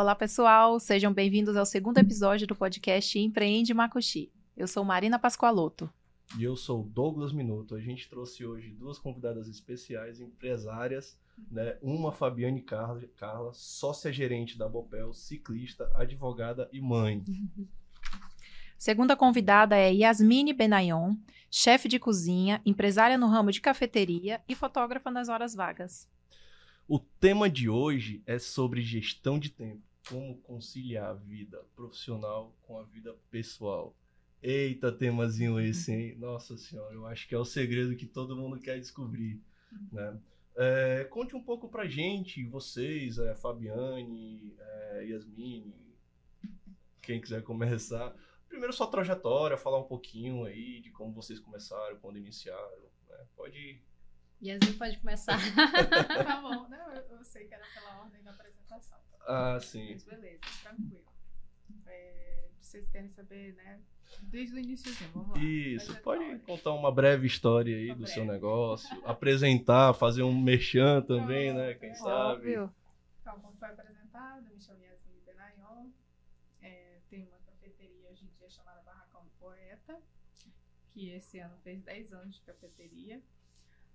Olá, pessoal, sejam bem-vindos ao segundo episódio do podcast Empreende Macuxi. Eu sou Marina Pascoaloto. E eu sou Douglas Minuto. A gente trouxe hoje duas convidadas especiais, empresárias, né? Uma Fabiane Carla, Carla sócia gerente da Bopel, ciclista, advogada e mãe. Segunda convidada é Yasmine Benayon, chefe de cozinha, empresária no ramo de cafeteria e fotógrafa nas horas vagas. O tema de hoje é sobre gestão de tempo, como conciliar a vida profissional com a vida pessoal. Eita, temazinho esse, hein? Nossa senhora, eu acho que é o segredo que todo mundo quer descobrir, né? É, conte um pouco pra gente, vocês, é, Fabiane, é, Yasmine, quem quiser começar. Primeiro sua trajetória, falar um pouquinho aí de como vocês começaram, quando iniciaram, né? Pode... Yasmine pode começar. tá bom, não, eu, eu, sei que era pela ordem da apresentação. Ah, sim. Mas beleza, tranquilo. É, vocês querem saber, né, Desde o iníciozinho, vamos lá. Isso, pode contar uma breve história aí uma do breve. seu negócio, apresentar, fazer um merchan também, né? Quem é. sabe. Óbvio. Então, como foi apresentado, me chamo Yasmin Benayon, é, tem uma cafeteria hoje em dia chamada Barracão do Poeta, que esse ano fez 10 anos de cafeteria,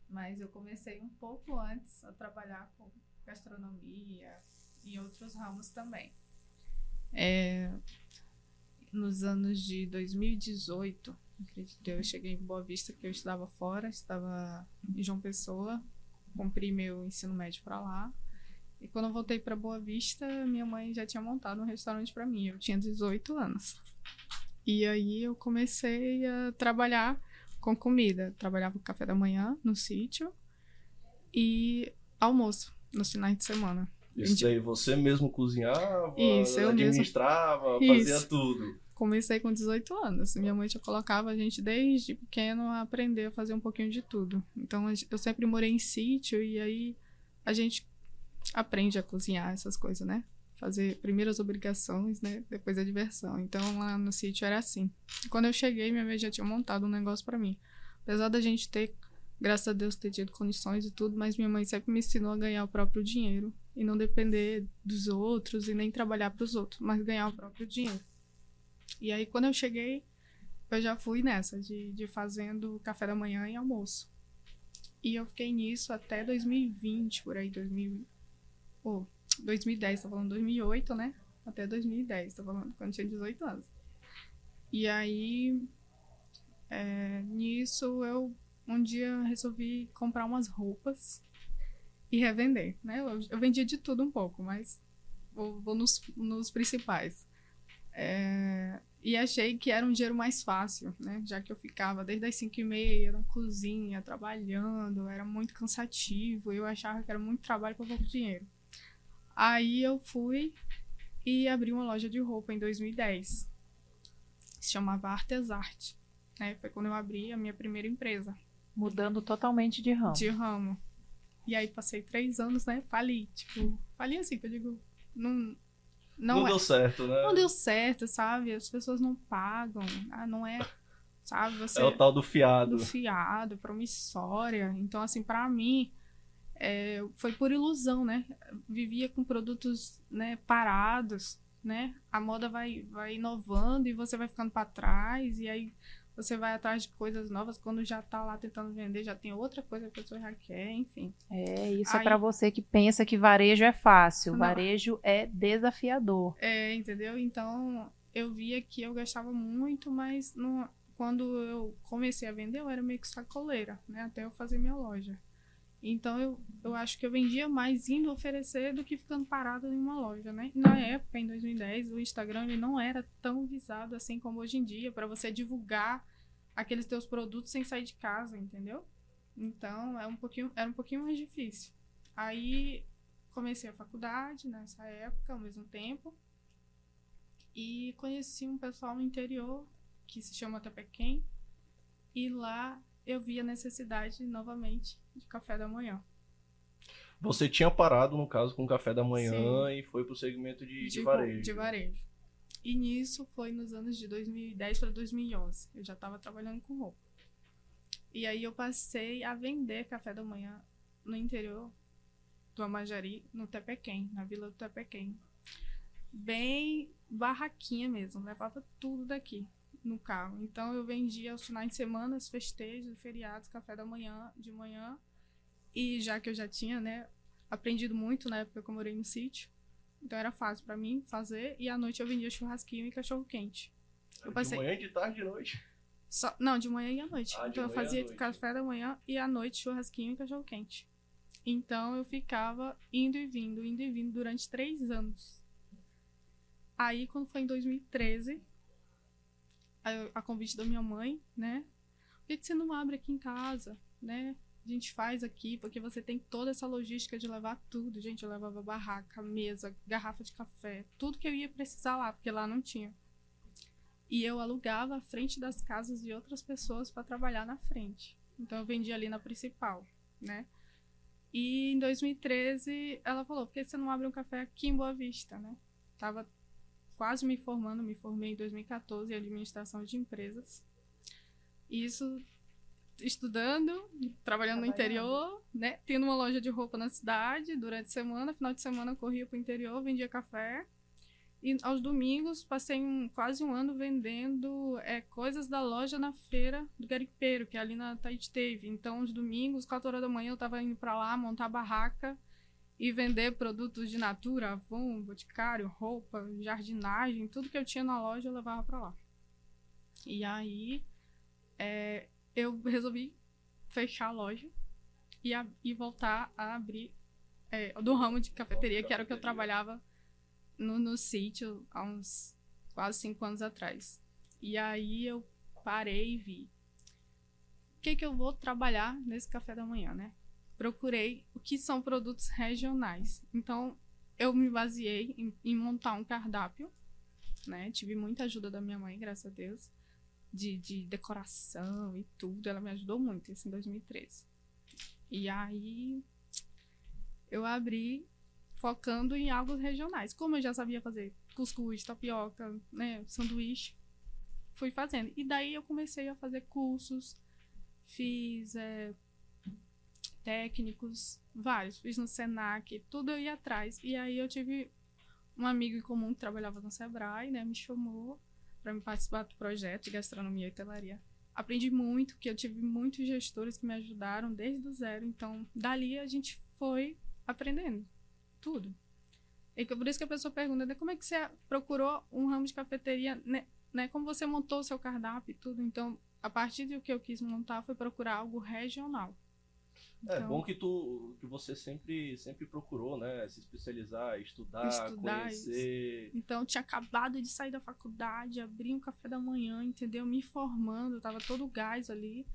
mas eu comecei um pouco antes a trabalhar com gastronomia e outros ramos também. É, nos anos de 2018, acredito, eu cheguei em Boa Vista, que eu estudava fora, estava em João Pessoa, cumpri meu ensino médio para lá. E quando eu voltei para Boa Vista, minha mãe já tinha montado um restaurante para mim. Eu tinha 18 anos. E aí eu comecei a trabalhar com comida. Trabalhava café da manhã no sítio e almoço nos finais de semana. Isso aí você mesmo cozinhava, Isso, administrava, mesmo... fazia Isso. tudo comecei com 18 anos. Minha mãe já colocava a gente desde pequeno a aprender a fazer um pouquinho de tudo. Então eu sempre morei em sítio e aí a gente aprende a cozinhar essas coisas, né? Fazer primeiro as obrigações, né? Depois a diversão. Então lá no sítio era assim. Quando eu cheguei, minha mãe já tinha montado um negócio para mim. Apesar da gente ter, graças a Deus, ter tido condições e tudo, mas minha mãe sempre me ensinou a ganhar o próprio dinheiro e não depender dos outros e nem trabalhar para os outros, mas ganhar o próprio dinheiro. E aí, quando eu cheguei, eu já fui nessa, de, de fazendo café da manhã e almoço. E eu fiquei nisso até 2020, por aí, 2000, oh, 2010, tô falando 2008, né? Até 2010, tô falando quando tinha 18 anos. E aí, é, nisso, eu um dia resolvi comprar umas roupas e revender, né? Eu, eu vendia de tudo um pouco, mas vou, vou nos, nos principais. É, e achei que era um dinheiro mais fácil, né? Já que eu ficava desde as 5 e meia na cozinha, trabalhando, era muito cansativo, eu achava que era muito trabalho para pouco dinheiro. Aí eu fui e abri uma loja de roupa em 2010. Se chamava Artesarte. Né? Foi quando eu abri a minha primeira empresa. Mudando totalmente de ramo. De ramo. E aí passei três anos, né? Fali. Tipo, fali assim, que eu digo, não, não, não é, deu certo, né? Não deu certo, sabe? As pessoas não pagam. Ah, não é. Sabe? Você, é o tal do fiado. Do fiado, promissória. Então, assim, para mim, é, foi por ilusão, né? Vivia com produtos né, parados, né? A moda vai, vai inovando e você vai ficando para trás. E aí você vai atrás de coisas novas quando já tá lá tentando vender, já tem outra coisa que a pessoa já quer, enfim. É, isso é Aí, é para você que pensa que varejo é fácil, não. varejo é desafiador. É, entendeu? Então, eu via que eu gastava muito, mas não, quando eu comecei a vender, eu era meio que sacoleira, né? Até eu fazer minha loja. Então eu, eu acho que eu vendia mais indo oferecer do que ficando parada em uma loja, né? Na época, em 2010, o Instagram ele não era tão visado assim como hoje em dia para você divulgar aqueles teus produtos sem sair de casa, entendeu? Então é um pouquinho, era um pouquinho mais difícil. Aí comecei a faculdade nessa época, ao mesmo tempo, e conheci um pessoal no interior que se chama Tapequém, e lá eu vi a necessidade novamente de café da manhã. Você tinha parado, no caso, com café da manhã Sim. e foi para o segmento de, de, de, varejo. De varejo. E nisso foi nos anos de 2010 para 2011. Eu já estava trabalhando com roupa. E aí eu passei a vender café da manhã no interior do Amajari, no Tepequém, na vila do Tepequém. bem barraquinha mesmo, levava tudo daqui no carro. Então eu vendia aos finais de semana, festejos, feriados, café da manhã, de manhã. E já que eu já tinha, né, aprendido muito na época que eu morei no sítio, então era fácil para mim fazer. E à noite eu vendia churrasquinho e cachorro quente. Eu passei... De manhã, de tarde, de noite? Só... Não, de manhã e à noite. Ah, então eu fazia café da manhã e à noite churrasquinho e cachorro quente. Então eu ficava indo e vindo, indo e vindo durante três anos. Aí, quando foi em 2013, a, a convite da minha mãe, né? Por que, que você não abre aqui em casa, né? A gente faz aqui, porque você tem toda essa logística de levar tudo. Gente, eu levava barraca, mesa, garrafa de café, tudo que eu ia precisar lá, porque lá não tinha. E eu alugava a frente das casas de outras pessoas para trabalhar na frente. Então eu vendia ali na principal, né? E em 2013 ela falou: por que você não abre um café aqui em Boa Vista, né? Tava quase me formando, me formei em 2014 em administração de empresas. Isso estudando, trabalhando no interior, né? Tendo uma loja de roupa na cidade durante a semana, final de semana eu corria para o interior, vendia café. E aos domingos passei um, quase um ano vendendo é, coisas da loja na feira do Garipeiro, que é ali na Taiteve. Então, os domingos, 4 horas da manhã, eu estava indo para lá montar barraca e vender produtos de natura, Avon, boticário, roupa, jardinagem, tudo que eu tinha na loja eu levava para lá. E aí é, eu resolvi fechar a loja e, a, e voltar a abrir é, do ramo de cafeteria, que era o que eu trabalhava no, no sítio há uns quase cinco anos atrás. E aí eu parei e vi o que, que eu vou trabalhar nesse café da manhã, né? Procurei o que são produtos regionais. Então eu me baseei em, em montar um cardápio, né? Tive muita ajuda da minha mãe, graças a Deus, de, de decoração e tudo. Ela me ajudou muito, isso em 2013. E aí eu abri focando em algo regionais. Como eu já sabia fazer cuscuz, tapioca, né, sanduíche, fui fazendo. E daí eu comecei a fazer cursos, fiz é, técnicos, vários, fiz no Senac, tudo eu ia atrás. E aí eu tive um amigo em comum que trabalhava no Sebrae, né, me chamou para me participar do projeto de gastronomia e hotelaria. Aprendi muito, que eu tive muitos gestores que me ajudaram desde o zero. Então, dali a gente foi aprendendo tudo. E por isso que a pessoa pergunta, né, como é que você procurou um ramo de cafeteria, né, né, como você montou o seu cardápio e tudo. Então, a partir do que eu quis montar foi procurar algo regional. É então, bom que tu que você sempre sempre procurou, né, se especializar, estudar, estudar conhecer. Isso. Então, eu tinha acabado de sair da faculdade, abri um café da manhã, entendeu? Me formando, tava todo gás ali,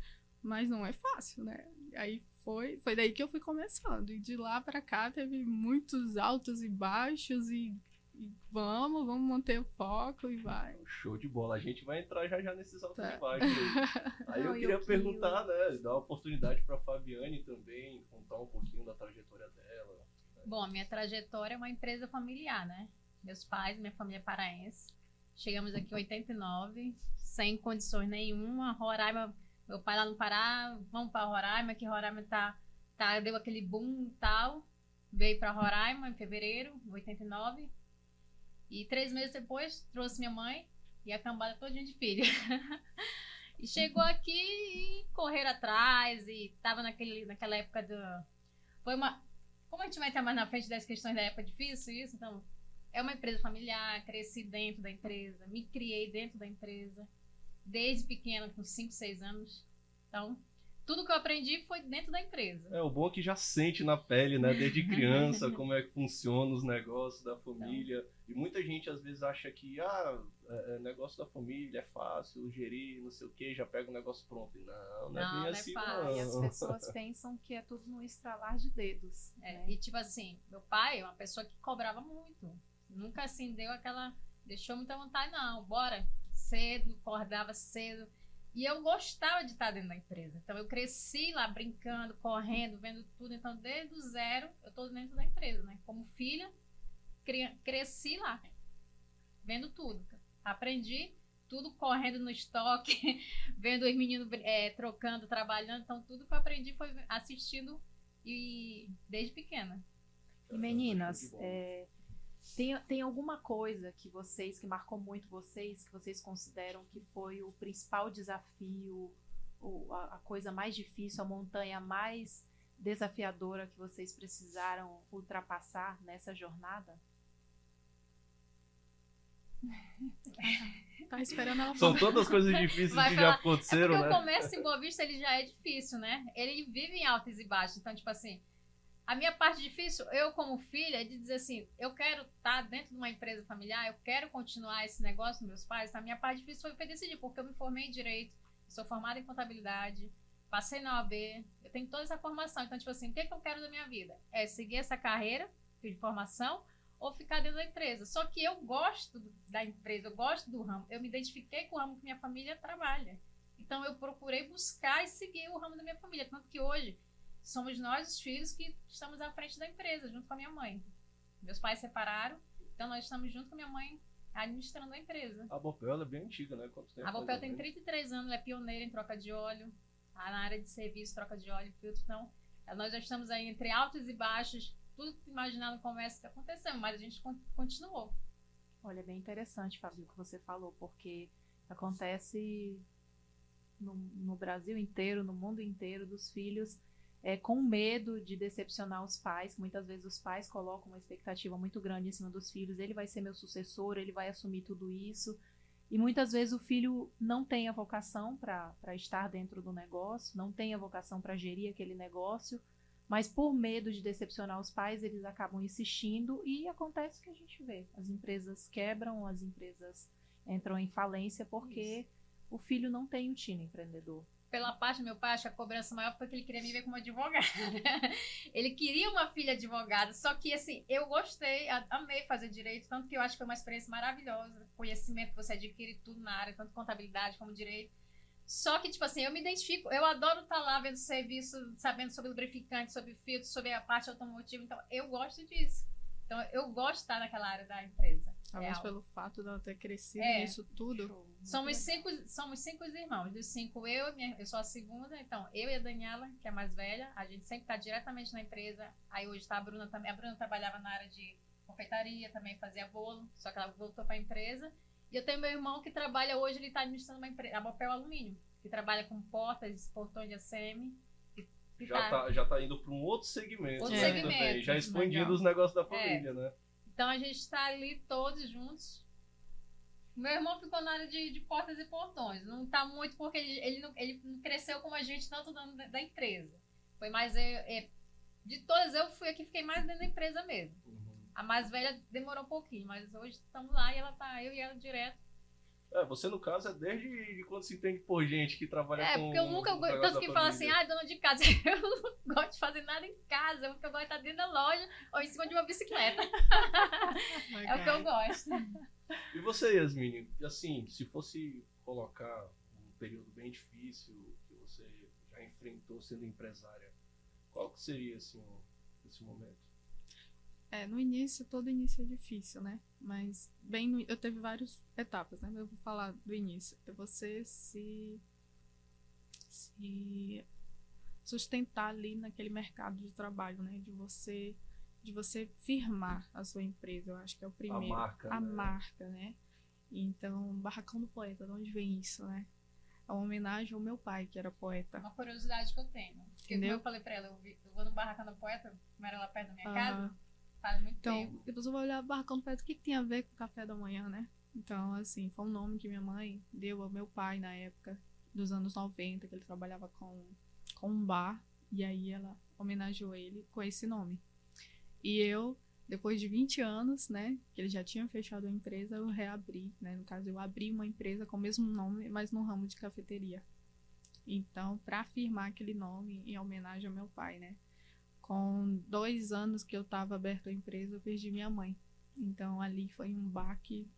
mas não é fácil, né? Aí foi, foi daí que eu fui começando. E de lá para cá teve muitos altos e baixos e, e, vamos, vamos manter o foco e vai. Show de bola. A gente vai entrar já já nesses altos tá. e baixos aí. Aí eu queria eu perguntar, né, dar uma oportunidade para Fabiane também contar um pouquinho da trajetória dela. Né? Bom, a minha trajetória é uma empresa familiar, né? Meus pais, minha família é paraense. Chegamos aqui em 89, sem condições nenhuma. Roraima meu pai lá no Pará, vamos para Roraima, que Roraima tá, tá, deu aquele boom e tal. Veio para Roraima em fevereiro, 89. E três meses depois trouxe minha mãe e a cambada todinha de filha. e chegou aqui e correram atrás e tava naquele, naquela época do. Foi uma. Como a gente vai estar mais na frente das questões da época difícil, isso, então. É uma empresa familiar, cresci dentro da empresa, me criei dentro da empresa desde pequena, com 5, 6 anos. Então, tudo que eu aprendi foi dentro da empresa. É, o bom é que já sente na pele, né, desde criança, como é que funciona os negócios da família. Então. E muita gente às vezes acha que, ah, é, é negócio da família é fácil, gerir, não sei o que, já pega o negócio pronto. E não, não, é não é bem assim, fácil. não. E as pessoas pensam que é tudo no estralar de dedos. É, né? E tipo assim, meu pai é uma pessoa que cobrava muito. Nunca assim deu aquela. Deixou muita vontade, não, bora cedo, acordava cedo. E eu gostava de estar dentro da empresa. Então eu cresci lá brincando, correndo, vendo tudo. Então desde o zero eu estou dentro da empresa, né? Como filha, cresci lá, vendo tudo. Aprendi tudo correndo no estoque, vendo os meninos é, trocando, trabalhando. Então tudo que eu aprendi foi assistindo e desde pequena. E meninas, é, Tem, tem alguma coisa que vocês, que marcou muito vocês, que vocês consideram que foi o principal desafio, o, a, a coisa mais difícil, a montanha mais desafiadora que vocês precisaram ultrapassar nessa jornada? Tá esperando ela São todas coisas difíceis Vai que falar. já É aconteceram, porque né? o comércio em Boa Vista ele já é difícil, né? Ele vive em altos e baixos. Então, tipo assim, a minha parte difícil, eu como filha, é de dizer assim, eu quero estar dentro de uma empresa familiar, eu quero continuar esse negócio dos meus pais. A minha parte difícil foi decidir, porque eu me formei em Direito, sou formada em Contabilidade, passei na OAB, eu tenho toda essa formação. Então, tipo assim, o que, é que eu quero da minha vida? É seguir essa carreira de formação ou ficar dentro da empresa. Só que eu gosto da empresa, eu gosto do ramo. Eu me identifiquei com o ramo que minha família trabalha. Então eu procurei buscar e seguir o ramo da minha família. Tanto que hoje somos nós, os filhos, que estamos à frente da empresa, junto com a minha mãe. Meus pais separaram, então nós estamos junto com a minha mãe administrando a empresa. A Bopel é bem antiga, né? Quanto tempo? A Bopel tem ou menos? 33 anos, ela é pioneira em troca de óleo, tá na área de serviço, troca de óleo e filtro. Então, eh, nós já estamos aí entre altos e baixos, tudo que imaginar no comércio que aconteceu, mas a gente con- continuou. Olha, é bem interessante, Fábio, o que você falou, porque acontece no, no Brasil inteiro, no mundo inteiro, dos filhos é, com medo de decepcionar os pais. Muitas vezes os pais colocam uma expectativa muito grande em cima dos filhos. Ele vai ser meu sucessor, ele vai assumir tudo isso. E muitas vezes o filho não tem a vocação para estar dentro do negócio, não tem a vocação para gerir aquele negócio, mas por medo de decepcionar os pais, eles acabam insistindo e acontece o que a gente vê. As empresas quebram, as empresas entram em falência porque o filho não tem o tino empreendedor. Pela parte do meu pai, acho que a cobrança maior foi que ele queria me ver como advogada. ele queria uma filha advogada, só que assim, eu gostei, amei fazer direito, tanto que eu acho que foi uma experiência maravilhosa. Conhecimento que você adquire tudo na área, tanto contabilidade como direito. Só que, tipo assim, eu me identifico, eu adoro estar lá vendo serviço, sabendo sobre lubrificante, sobre filtro, sobre a parte automotiva, então eu gosto disso. Então eu gosto de estar naquela área da empresa. Talvez Real. pelo fato dela ter crescido É. nisso tudo. Somos cinco, somos cinco irmãos. Dos cinco, eu, minha- eu sou a segunda. Então, eu e a Daniela, que é a mais velha, a gente sempre está diretamente na empresa. Aí hoje tá a Bruna também. A Bruna trabalhava na área de confeitaria, também fazia bolo, só que ela voltou para a empresa. E eu tenho meu irmão que trabalha hoje, ele está administrando uma empresa, a Bopel Alumínio, que trabalha com portas, portões de ACM. Já tá, já tá indo para um outro segmento. Outro né, segmento. Também. Já expandindo Legal. os negócios da É. família, né? Então a gente está ali todos juntos. Meu irmão ficou na área de, de portas e portões. Não tá muito porque ele, ele, não, ele não cresceu como a gente, tanto dentro da, da empresa. Foi mais. é, é, de todas, eu fui a que fiquei mais dentro da empresa mesmo. Uhum. A mais velha demorou um pouquinho, mas hoje estamos lá e ela tá, eu e ela direto. É, você no caso é desde de quando se entende por gente que trabalha É, com porque eu nunca Tanto que fala assim, ah, dona de casa, eu não gosto de fazer nada em casa, porque eu gosto de estar dentro da loja ou em cima de uma bicicleta. É o que eu gosto. E você, Yasmine, assim, se fosse colocar um período bem difícil que você já enfrentou sendo empresária, qual que seria assim, esse momento? É, no início, todo início é difícil, né? Mas bem no, eu teve várias etapas, né? Eu vou falar do início. É você se se sustentar ali naquele mercado de trabalho, né? De você de você firmar a sua empresa, eu acho que é o primeiro. A marca, A né? marca, né? Então, Barracão do Poeta, de onde vem isso, né? É uma homenagem ao meu pai, que era poeta. Uma curiosidade que eu tenho. Porque como Entendeu? eu falei pra ela, eu, vi- eu vou no Barracão do Poeta, como era lá perto da minha Ah, casa, faz muito Então, tempo. depois eu vou olhar Barracão do Poeta, o que, que tem a ver com o café da manhã, né? Então, assim, foi um nome que minha mãe deu ao meu pai na época dos anos 90, que ele trabalhava com, com um bar, e aí ela homenageou ele com esse nome. E eu, depois de 20 anos, né, que ele já tinha fechado a empresa, eu reabri, né? No caso, eu abri uma empresa com o mesmo nome, mas no ramo de cafeteria. Então, para afirmar aquele nome em homenagem ao meu pai, né? Com dois anos que eu estava aberto a empresa, eu perdi minha mãe. Então, ali foi um baque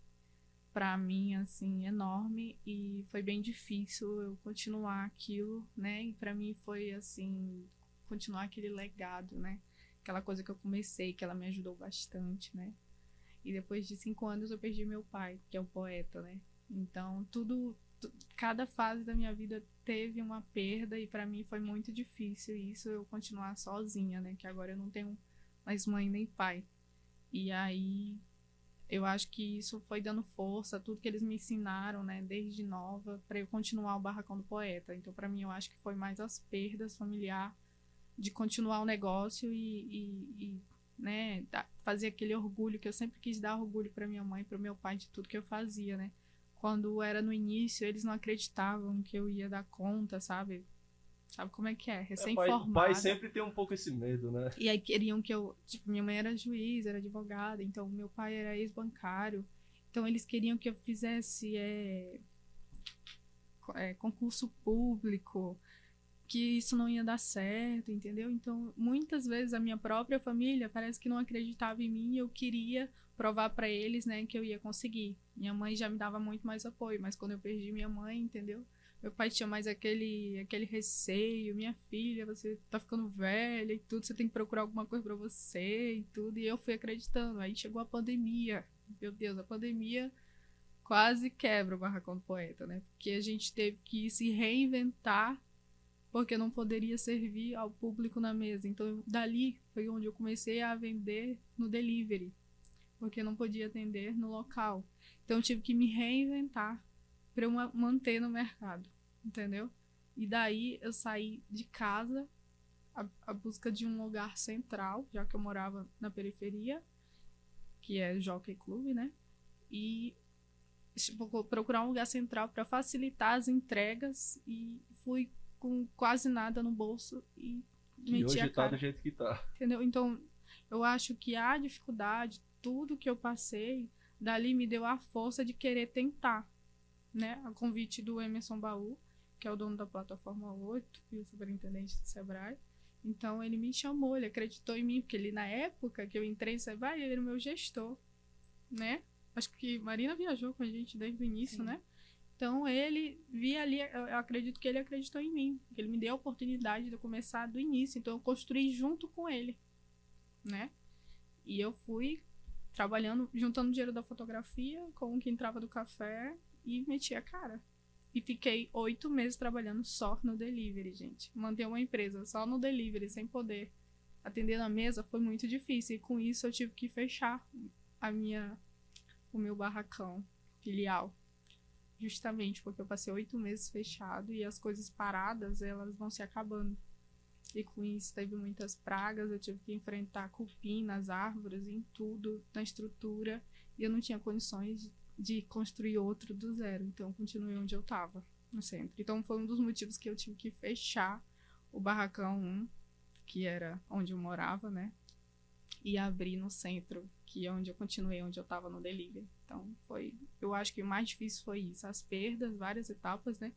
para mim, assim, enorme e foi bem difícil eu continuar aquilo, né? E para mim foi, assim, continuar aquele legado, né? Aquela coisa que eu comecei, que ela me ajudou bastante, né? E depois de cinco anos eu perdi meu pai, que é um poeta, né? Então, tudo, tu- cada fase da minha vida teve uma perda e para mim foi muito difícil isso eu continuar sozinha, né? Que agora eu não tenho mais mãe nem pai. E aí eu acho que isso foi dando força, tudo que eles me ensinaram, né, desde nova, para eu continuar o barracão do poeta. Então, para mim, eu acho que foi mais as perdas familiar de continuar o negócio e, e, e né, fazer aquele orgulho que eu sempre quis dar orgulho para minha mãe, para meu pai de tudo que eu fazia, né? Quando era no início, eles não acreditavam que eu ia dar conta, sabe? Sabe como é que é? Recém-formada. É, o pai sempre tem um pouco esse medo, né? E aí queriam que eu. Tipo, minha mãe era juiz, era advogada, então meu pai era ex-bancário. Então eles queriam que eu fizesse é, é, concurso público, que isso não ia dar certo, entendeu? Então muitas vezes a minha própria família parece que não acreditava em mim e eu queria provar para eles, né, que eu ia conseguir. Minha mãe já me dava muito mais apoio, mas quando eu perdi minha mãe, entendeu? Meu pai tinha mais aquele, aquele receio, minha filha, você tá ficando velha e tudo, você tem que procurar alguma coisa para você e tudo. E eu fui acreditando. Aí chegou a pandemia. Meu Deus, a pandemia quase quebra o barracão do poeta, né? Porque a gente teve que se reinventar porque não poderia servir ao público na mesa. Então, dali foi onde eu comecei a vender no delivery, porque não podia atender no local. Então, eu tive que me reinventar para eu manter no mercado, entendeu? E daí eu saí de casa a, a, busca de um lugar central, já que eu morava na periferia, que é Jockey Club, né? E tipo, procurar um lugar central para facilitar as entregas e fui com quase nada no bolso e que meti hoje a cara. tá do jeito que tá. Entendeu? Então, eu acho que a dificuldade, tudo que eu passei, dali me deu a força de querer tentar né, a convite do Emerson Baú, que é o dono da plataforma 8 e o superintendente do Sebrae. Então ele me chamou, ele acreditou em mim, porque ele na época que eu entrei em Sebrae, ele era o meu gestor, né? Acho que Marina viajou com a gente desde o início, Sim. né? Então ele via ali, eu acredito que ele acreditou em mim, que ele me deu a oportunidade de eu começar do início, então eu construí junto com ele, né? E eu fui trabalhando, juntando dinheiro da fotografia com o que entrava do café e meti a cara. E fiquei oito meses trabalhando só no delivery, gente. Manter uma empresa só no delivery, sem poder atender na mesa, foi muito difícil. E com isso eu tive que fechar a minha, o meu barracão filial. Justamente porque eu passei oito meses fechado e as coisas paradas, elas vão se acabando. E com isso teve muitas pragas, eu tive que enfrentar cupim nas árvores, em tudo, na estrutura. E eu não tinha condições de construir outro do zero. Então, continuei onde eu estava, no centro. Então, foi um dos motivos que eu tive que fechar o Barracão 1, que era onde eu morava, né? E abrir no centro, que é onde eu continuei, onde eu estava no delivery. Então, foi. Eu acho que o mais difícil foi isso. As perdas, várias etapas, né?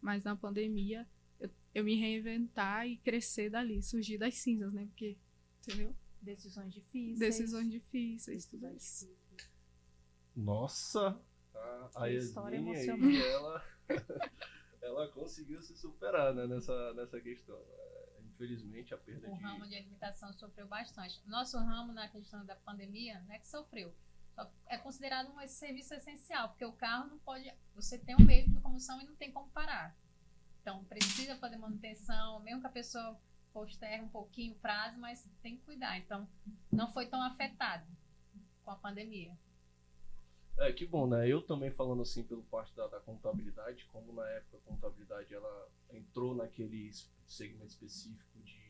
Mas na pandemia, eu, eu me reinventar e crescer dali, surgir das cinzas, né? Porque, entendeu? Decisões difíceis. Decisões difíceis, tudo isso. Nossa! A, a Yasmin aí, ela, ela conseguiu se superar né, nessa, nessa questão. É, infelizmente, a perda o de... O ramo de alimentação sofreu bastante. Nosso ramo, na questão da pandemia, não é que sofreu. É considerado um serviço essencial, porque o carro não pode... Você tem um meio de locomoção e não tem como parar. Então, precisa fazer manutenção, mesmo que a pessoa postergue um pouquinho o prazo, mas tem que cuidar. Então, não foi tão afetado com a pandemia. É, que bom, né? Eu também falando assim pelo parte da, da, contabilidade, como na época a contabilidade ela entrou naquele segmento específico de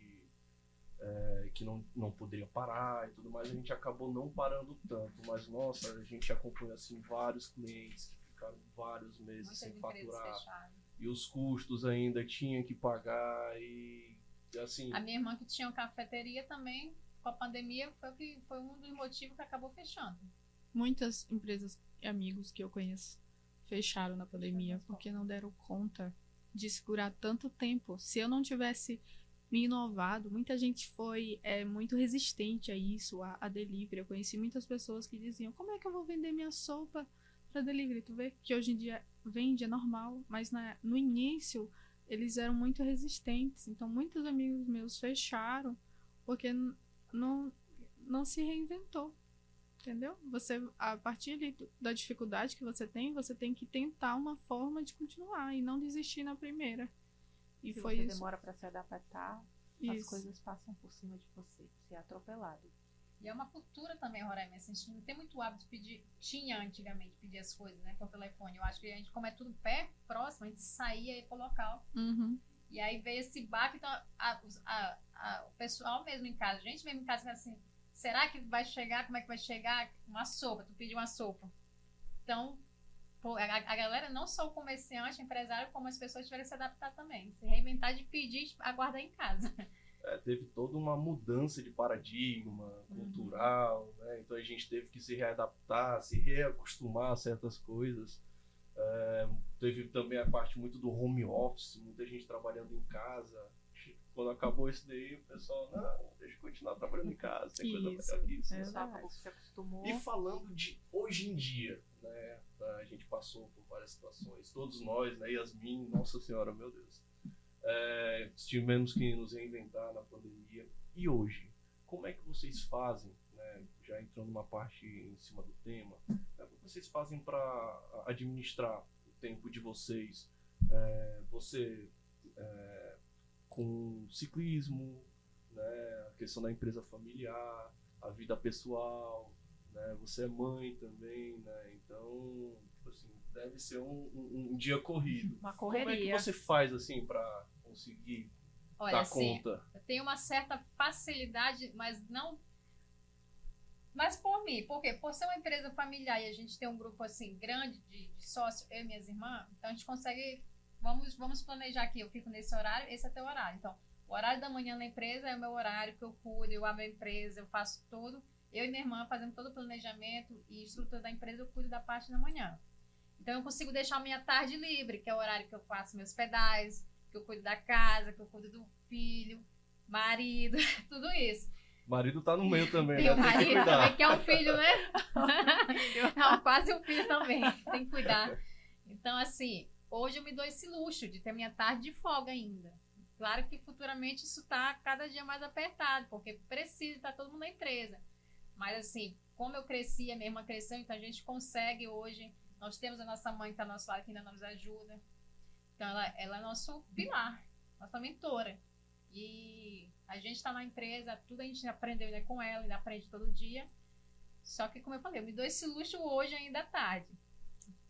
é, que não, não poderia parar e tudo mais, a gente acabou não parando tanto. Mas nossa, a gente acompanhou assim vários clientes que ficaram vários meses sem faturar. E os custos ainda tinha que pagar e assim. A minha irmã que tinha uma cafeteria também, com a pandemia, foi, que, foi um dos motivos que acabou fechando. Muitas empresas e amigos que eu conheço fecharam na pandemia porque não deram conta de segurar tanto tempo. Se eu não tivesse me inovado, muita gente foi é, muito resistente a isso, a, a delivery. Eu conheci muitas pessoas que diziam: como é que eu vou vender minha sopa para delivery? Tu vê que hoje em dia vende, é normal, mas na, no início eles eram muito resistentes. Então, muitos amigos meus fecharam porque não, não se reinventou. Entendeu? Você, a partir da dificuldade que você tem, você tem que tentar uma forma de continuar e não desistir na primeira. E se foi você isso. demora para se adaptar, isso. as coisas passam por cima de você. Você é atropelado. E é uma cultura também roraimense. A gente não tem muito hábito de pedir. Tinha antigamente pedir as coisas, né? Por telefone. Eu acho que a gente, como é tudo pé, próximo, a gente saía e ia pro local. Uhum. E aí veio esse baque, então a- a- a- o pessoal mesmo em casa, a gente mesmo em casa, fica assim, será que vai chegar? Como é que vai chegar? Uma sopa, tu pediu uma sopa. Então, a, a galera, não só o comerciante, empresário, como as pessoas tiveram que se adaptar também. Se reinventar de pedir, aguardar em casa. É, teve toda uma mudança de paradigma cultural, né? Então a gente teve que se readaptar, se reacostumar a certas coisas. É, teve também a parte muito do home office, muita gente trabalhando em casa. Quando acabou isso daí, o pessoal, não, deixa eu continuar trabalhando em casa, tem coisa Isso, melhor que isso. é verdade. se acostumou. E falando de hoje em dia, né? A gente passou por várias situações, todos nós, né? Yasmin, nossa senhora, meu Deus. É, tivemos que nos reinventar na pandemia. E hoje, como é que vocês fazem, né? Já entrando numa parte em cima do tema, né, como vocês fazem para administrar o tempo de vocês? É, você é, com ciclismo, né? A questão da empresa familiar, a vida pessoal, né? Você é mãe também, né? Então, tipo assim, deve ser um, um- um dia corrido. Uma Como é que correria. você faz assim para conseguir Olha, dar assim, conta? Eu tenho uma certa facilidade, mas não. Mas por mim, por quê? Por ser uma empresa familiar e a gente tem um grupo assim grande de, de sócios, eu e minhas irmãs, então a gente consegue. Vamos, vamos planejar aqui, eu fico nesse horário, esse é teu horário. Então, o horário da manhã na empresa é o meu horário que eu cuido, eu abro a empresa, eu faço todo. Eu e minha irmã fazemos todo o planejamento e estrutura da empresa, eu cuido da parte da manhã. Então eu consigo deixar a minha tarde livre, que é o horário que eu faço meus pedais, que eu cuido da casa, que eu cuido do filho, marido, tudo isso. O marido tá no meio também, Tem né? o Tem que marido cuidar. também, que é um filho, né? Não, quase um filho também. Tem que cuidar. Então, assim, hoje eu me dou esse luxo de ter minha tarde de folga ainda. Claro que futuramente isso tá cada dia mais apertado, porque precisa estar todo mundo na empresa. Mas, assim, como eu cresci, a irmã cresceu, então a gente consegue hoje. Nós temos a nossa mãe que está ao nosso lado, que ainda nos ajuda. Então, ela, ela é nosso pilar, nossa mentora. E a gente está na empresa, tudo a gente aprendeu né, com ela, ainda aprende todo dia. Só que, como eu falei, eu me dou esse luxo hoje ainda à tarde.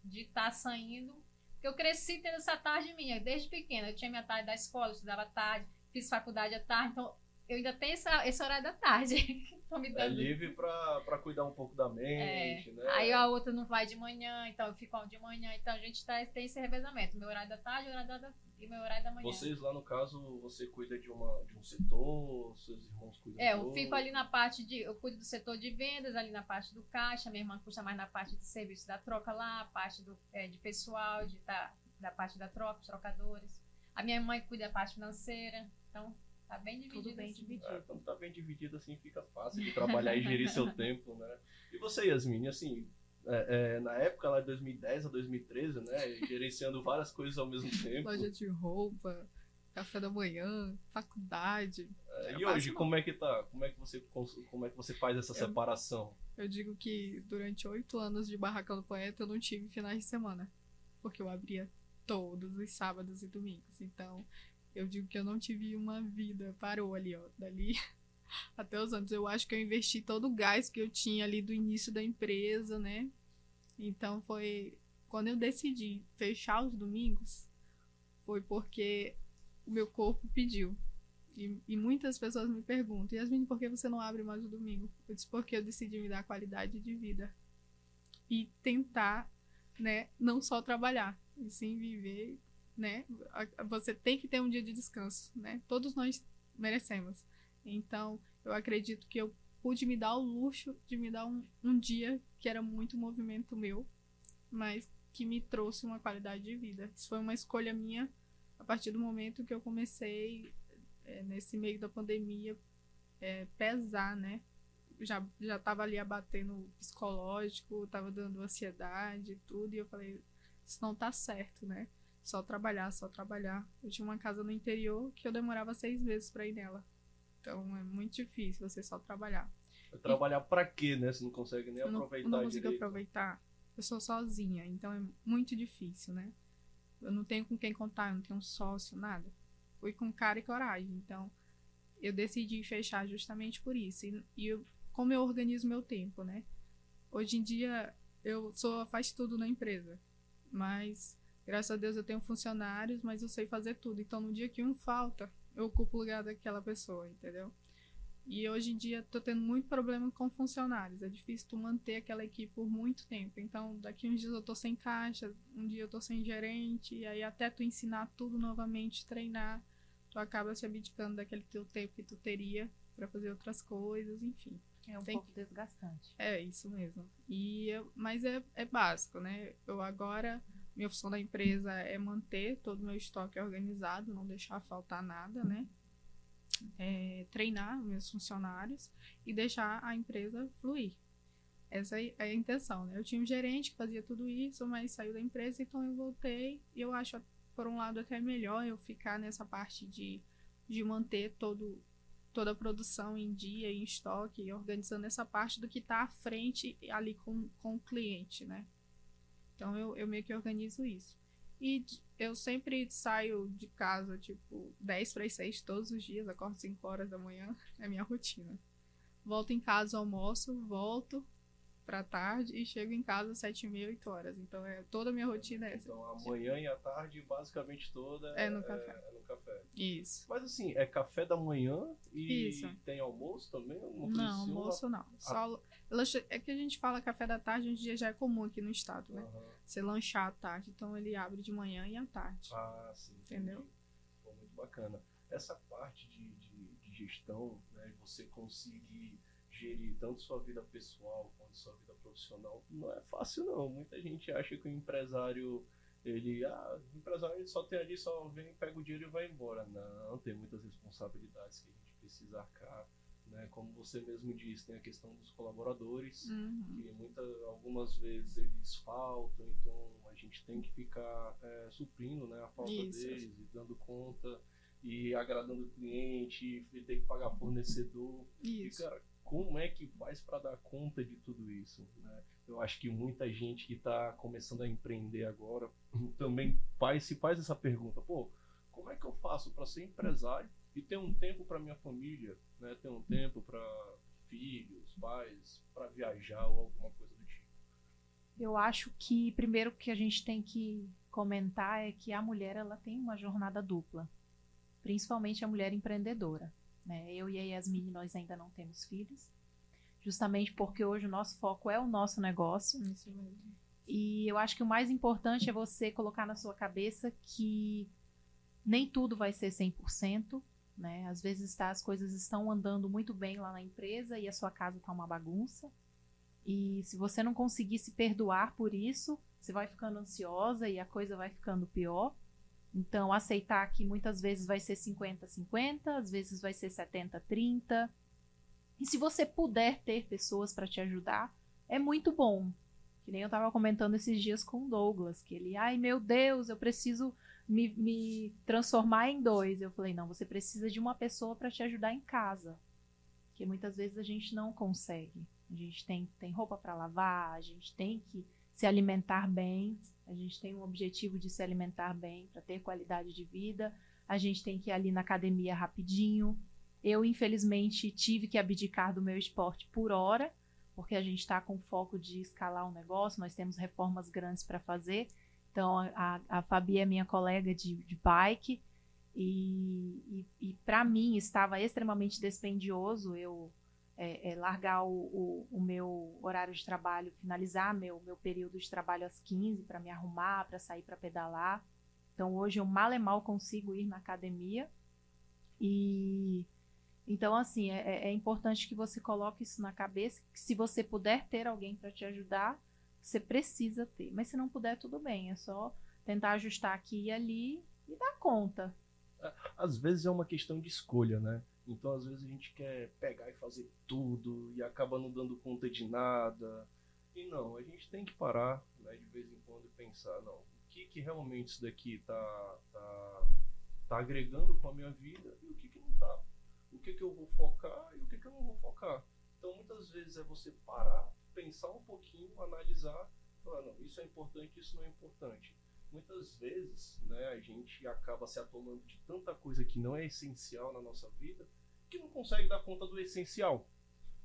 De estar saindo. Porque eu cresci tendo essa tarde minha, desde pequena. Eu tinha minha tarde da escola, estudava tarde, fiz faculdade à tarde. Então, eu ainda tenho essa, esse horário da tarde. É livre pra cuidar um pouco da mente, né? É. Aí a outra não vai de manhã, então eu fico de manhã. Então a gente tá, tem esse revezamento. Meu horário da tarde, horário da, e meu horário da manhã. Vocês lá no caso, você cuida de, uma, de um setor, seus irmãos cuidam É, eu fico ali na parte de. Eu cuido do setor de vendas, ali na parte do caixa. Minha irmã custa mais na parte de serviço da troca lá, a parte do, é, de pessoal, de, tá, da parte da troca, os trocadores. A minha mãe cuida da parte financeira. Então, tá bem dividido. Tudo bem assim. dividido. É, quando tá bem dividido assim, fica fácil de trabalhar e gerir seu tempo, né? E você, Yasmin, assim, é, é, na época lá de 2010 a 2013, né? Gerenciando várias coisas ao mesmo tempo. Loja de roupa, café da manhã, faculdade. É, É e hoje, como é que tá? Como é que você, como é que você faz essa Eu- separação? Eu digo que durante oito anos de Barracão do Poeta eu não tive finais de semana. Porque eu abria todos os sábados e domingos. Então, eu digo que eu não tive uma vida. Parou ali, ó. Dali até os anos. Eu acho que eu investi todo o gás que eu tinha ali do início da empresa, né? Então foi. Quando eu decidi fechar os domingos, foi porque o meu corpo pediu. E, e muitas pessoas me perguntam, Yasmin, por que você não abre mais o domingo? Eu disse, porque eu decidi me dar qualidade de vida. E tentar, né, não só trabalhar, e sim viver, né? Você tem que ter um dia de descanso, né? Todos nós merecemos. Então, eu acredito que eu pude me dar o luxo de me dar um, um dia que era muito movimento meu, mas que me trouxe uma qualidade de vida. Isso foi uma escolha minha a partir do momento que eu comecei é, nesse meio da pandemia é, pesar, né? Já já estava ali abatendo psicológico, estava dando ansiedade e tudo, e eu falei, isso não tá certo, né? Só trabalhar, só trabalhar. Eu tinha uma casa no interior que eu demorava seis meses para ir nela. Então é muito difícil você só trabalhar. Trabalhar pra quê, né? Você não consegue nem Eu não, aproveitar eu não consigo direito. aproveitar. Eu sou sozinha, então é muito difícil, né? Eu não tenho com quem contar, eu não tenho um sócio, nada. Fui com cara e coragem. Então, eu decidi fechar justamente por isso. E, e eu como eu organizo meu tempo, né? Hoje em dia eu sou faz tudo na empresa, mas graças a Deus eu tenho funcionários, mas eu sei fazer tudo. Então no dia que um falta, eu ocupo o lugar daquela pessoa, entendeu? E hoje em dia tô tendo muito problema com funcionários. É difícil tu manter aquela equipe por muito tempo. Então, daqui uns dias eu tô sem caixa, um dia eu tô sem gerente, e aí até tu ensinar tudo novamente, treinar, tu acaba se abdicando daquele teu tempo que tu teria para fazer outras coisas, enfim. É um Tem pouco desgastante. É isso mesmo. E eu, mas é, é básico, né? Eu agora minha função da empresa é manter todo o meu estoque organizado, não deixar faltar nada, né? É, treinar meus funcionários e deixar a empresa fluir. Essa é a intenção, né? Eu tinha um gerente que fazia tudo isso, mas saiu da empresa, então eu voltei. E eu acho, por um lado, até melhor eu ficar nessa parte de, de manter todo, toda a produção em dia, em estoque, organizando essa parte do que está à frente ali com, com o cliente, né? Então eu, eu meio que organizo isso. E eu sempre saio de casa, tipo, 10 para as 6 todos os dias, acordo 5 horas da manhã, é minha rotina. Volto em casa, almoço, volto pra tarde e chego em casa às 7 e meia, 8 horas. Então é toda a minha rotina é essa. Então a manhã e a tarde, basicamente toda É no café. É, no café. Isso. Mas assim, é café da manhã e Isso. tem almoço também? Não, ou almoço não. Só lanche- É que a gente fala café da tarde, hoje em dia já é comum aqui no estado, né? Aham. Você lanchar à tarde. Então ele abre de manhã e à tarde. Ah, sim. Entendeu? Pô, muito bacana. Essa parte de, de, de gestão, né, você conseguir gerir tanto sua vida pessoal quanto sua vida profissional, não é fácil não. Muita gente acha que o empresário, ele, ah, o empresário só tem ali, só vem, pega o dinheiro e vai embora. Não, tem muitas responsabilidades que a gente precisa arcar. Né? Como você mesmo disse, tem a questão dos colaboradores, Uhum. que muita, algumas vezes eles faltam, então a gente tem que ficar é, suprindo né, a falta Isso. deles e dando conta e agradando o cliente e ter que pagar fornecedor. E, Isso. cara, como é que faz para dar conta de tudo isso? né? Eu acho que muita gente que está começando a empreender agora também faz, se faz essa pergunta: pô, como é que eu faço para ser empresário e ter um tempo para minha família, né? ter um tempo para filhos, pais, para viajar ou alguma coisa do tipo? Eu acho que primeiro que a gente tem que comentar é que a mulher ela tem uma jornada dupla, principalmente a mulher empreendedora. Né? Eu e a Yasmin nós ainda não temos filhos, justamente porque hoje o nosso foco é o nosso negócio. Isso mesmo. E eu acho que o mais importante é você colocar na sua cabeça que nem tudo vai ser 100%, né? Às vezes tá, as coisas estão andando muito bem lá na empresa e a sua casa tá uma bagunça. E se você não conseguir se perdoar por isso, você vai ficando ansiosa e a coisa vai ficando pior. Então, aceitar que muitas vezes vai ser 50-50, às vezes vai ser 70-30. E se você puder ter pessoas para te ajudar, é muito bom. Que nem eu tava comentando esses dias com o Douglas, que ele, ai meu Deus, eu preciso me, me transformar em dois. Eu falei, não, você precisa de uma pessoa para te ajudar em casa. Porque muitas vezes a gente não consegue. A gente tem, tem roupa para lavar, a gente tem que se alimentar bem, a gente tem um objetivo de se alimentar bem para ter qualidade de vida, a gente tem que ir ali na academia rapidinho. Eu, infelizmente, tive que abdicar do meu esporte por hora, porque a gente está com foco de escalar o negócio, nós temos reformas grandes para fazer. Então, a, a Fabi é minha colega de, de bike, e, e, e para mim estava extremamente dispendioso eu é, é, largar o, o, o, meu horário de trabalho, finalizar meu, meu período de trabalho às 15 para me arrumar, para sair para pedalar. Então hoje eu mal e mal consigo ir na academia. E então, assim, é, é importante que você coloque isso na cabeça, que se você puder ter alguém para te ajudar, você precisa ter. Mas se não puder, tudo bem, é só tentar ajustar aqui e ali e dar conta. Às vezes é uma questão de escolha, né? Então, às vezes, a gente quer pegar e fazer tudo e acaba não dando conta de nada. E não, a gente tem que parar, né, de vez em quando e pensar, não, o que, que realmente isso daqui tá, tá, tá agregando com a minha vida e o que, que não tá. O que, que eu vou focar e o que, que eu não vou focar. Então, muitas vezes é você parar, pensar um pouquinho, analisar, falar, não, isso é importante, isso não é importante muitas vezes né, a gente acaba se atolando de tanta coisa que não é essencial na nossa vida que não consegue dar conta do essencial.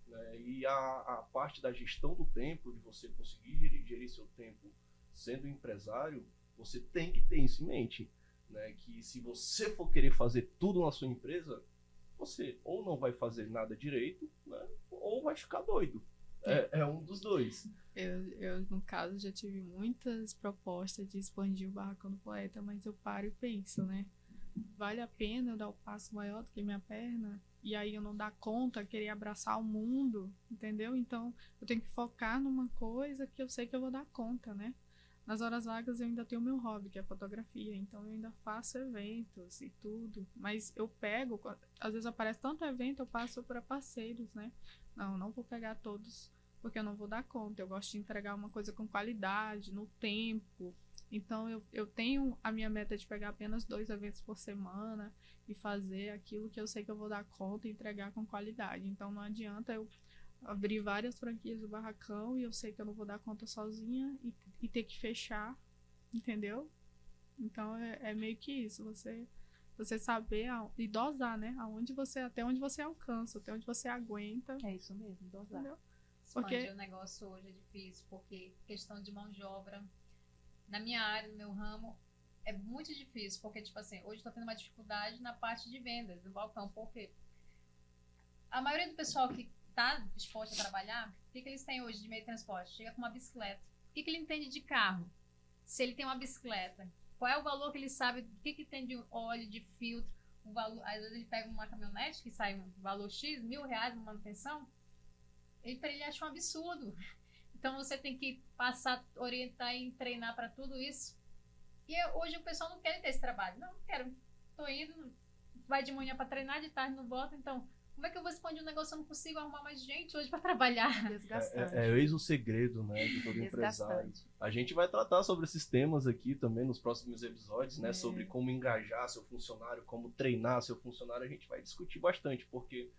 Né? E a, a parte da gestão do tempo, de você conseguir gerir, gerir seu tempo sendo empresário, você tem que ter isso em mente. Né? Que se você for querer fazer tudo na sua empresa, você ou não vai fazer nada direito, né? ou vai ficar doido. É, é um dos dois. Eu, eu, no caso, já tive muitas propostas de expandir o Barracão do Poeta, mas eu paro e penso, né? Vale a pena eu dar o passo maior do que minha perna? E aí eu não dar conta, querer abraçar o mundo, entendeu? Então eu tenho que focar numa coisa que eu sei que eu vou dar conta, né? Nas horas vagas eu ainda tenho meu hobby, que é fotografia, então eu ainda faço eventos e tudo. Mas eu pego, às vezes aparece tanto evento, eu passo para parceiros, né? Não, não vou pegar todos porque eu não vou dar conta. Eu gosto de entregar uma coisa com qualidade, no tempo. Então eu, eu tenho a minha meta de pegar apenas dois eventos por semana e fazer aquilo que eu sei que eu vou dar conta e entregar com qualidade. Então não adianta eu abrir várias franquias do barracão e eu sei que eu não vou dar conta sozinha e, e ter que fechar, entendeu? Então é, é meio que isso, você você saber a, e dosar, né? Aonde você até onde você alcança, até onde você aguenta. É isso mesmo, dosar. Entendeu? Porque Expandir o negócio hoje é difícil, porque questão de mão de obra, na minha área, no meu ramo, é muito difícil, porque, tipo assim, hoje estou tendo uma dificuldade na parte de vendas do balcão, porque a maioria do pessoal que está disposto a trabalhar, o que, que eles têm hoje de meio de transporte? Chega com uma bicicleta. O que, que ele entende de carro? Se ele tem uma bicicleta, qual é o valor que ele sabe, o que, que tem de óleo, de filtro, o valor, às vezes ele pega uma caminhonete que sai um valor X, mil reais de manutenção, ele, ele acha um absurdo. Então você tem que passar, orientar e treinar para tudo isso. E hoje o pessoal não quer ter esse trabalho. Não, não quero. Tô indo, vai de manhã para treinar, de tarde não volta. Então, como é que eu vou expandir um negócio? Eu não consigo arrumar mais gente hoje para trabalhar. É, é, é, eis o segredo, né, de todo empresário. A gente vai tratar sobre esses temas aqui também nos próximos episódios, né, é. sobre como engajar seu funcionário, como treinar seu funcionário. A gente vai discutir bastante, porque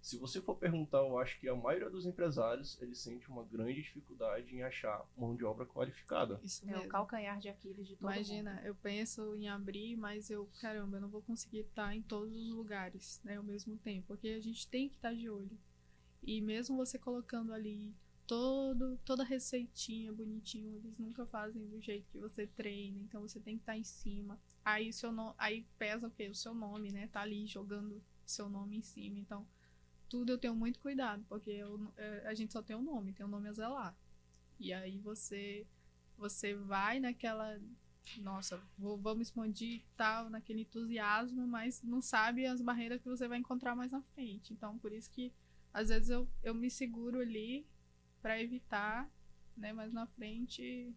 se você for perguntar, eu acho que a maioria dos empresários, eles sente uma grande dificuldade em achar mão de obra qualificada. Isso mesmo. É o calcanhar de Aquiles de todo Imagina, mundo. eu penso em abrir, mas eu, caramba, eu não vou conseguir estar em todos os lugares, né, ao mesmo tempo, porque a gente tem que estar de olho. E mesmo você colocando ali todo, toda receitinha bonitinho, eles nunca fazem do jeito que você treina, então você tem que estar em cima. Aí seu no... aí pesa o quê? O seu nome, né? Tá ali jogando seu nome em cima, então tudo eu tenho muito cuidado, porque eu, é, a gente só tem um nome, tem um nome a zelar. E aí você você vai naquela nossa, vou, vamos expandir tal, naquele entusiasmo, mas não sabe as barreiras que você vai encontrar mais na frente. Então, por isso que às vezes eu, eu me seguro ali para evitar, né, mais na frente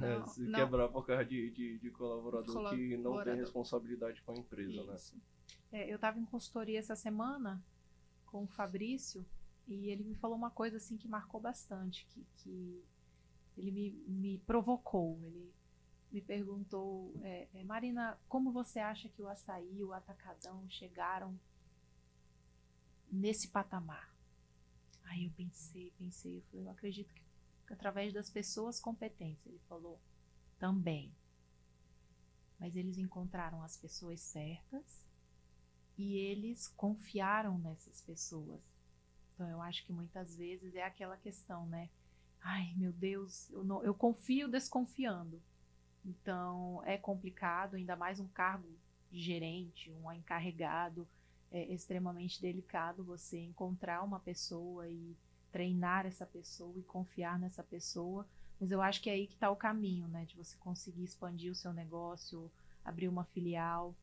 é, não, se não. quebrar por causa de, de, de colaborador, colaborador, que não tem responsabilidade com a empresa, né? Isso. né? É, eu estava em consultoria essa semana com o Fabrício e ele me falou uma coisa assim que marcou bastante, que, que ele me, me provocou. Ele me perguntou, é, é, Marina, como você acha que o açaí o atacadão chegaram nesse patamar? Aí eu pensei, pensei, eu falei, eu acredito que através das pessoas competentes. Ele falou, também. Mas eles encontraram as pessoas certas e eles confiaram nessas pessoas. Então eu acho que muitas vezes é aquela questão, né? Ai, meu Deus, eu, não, eu confio desconfiando. Então é complicado, ainda mais um cargo de gerente, um encarregado, é extremamente delicado você encontrar uma pessoa e treinar essa pessoa e confiar nessa pessoa. Mas eu acho que é aí que está o caminho, né? De você conseguir expandir o seu negócio, abrir uma filial.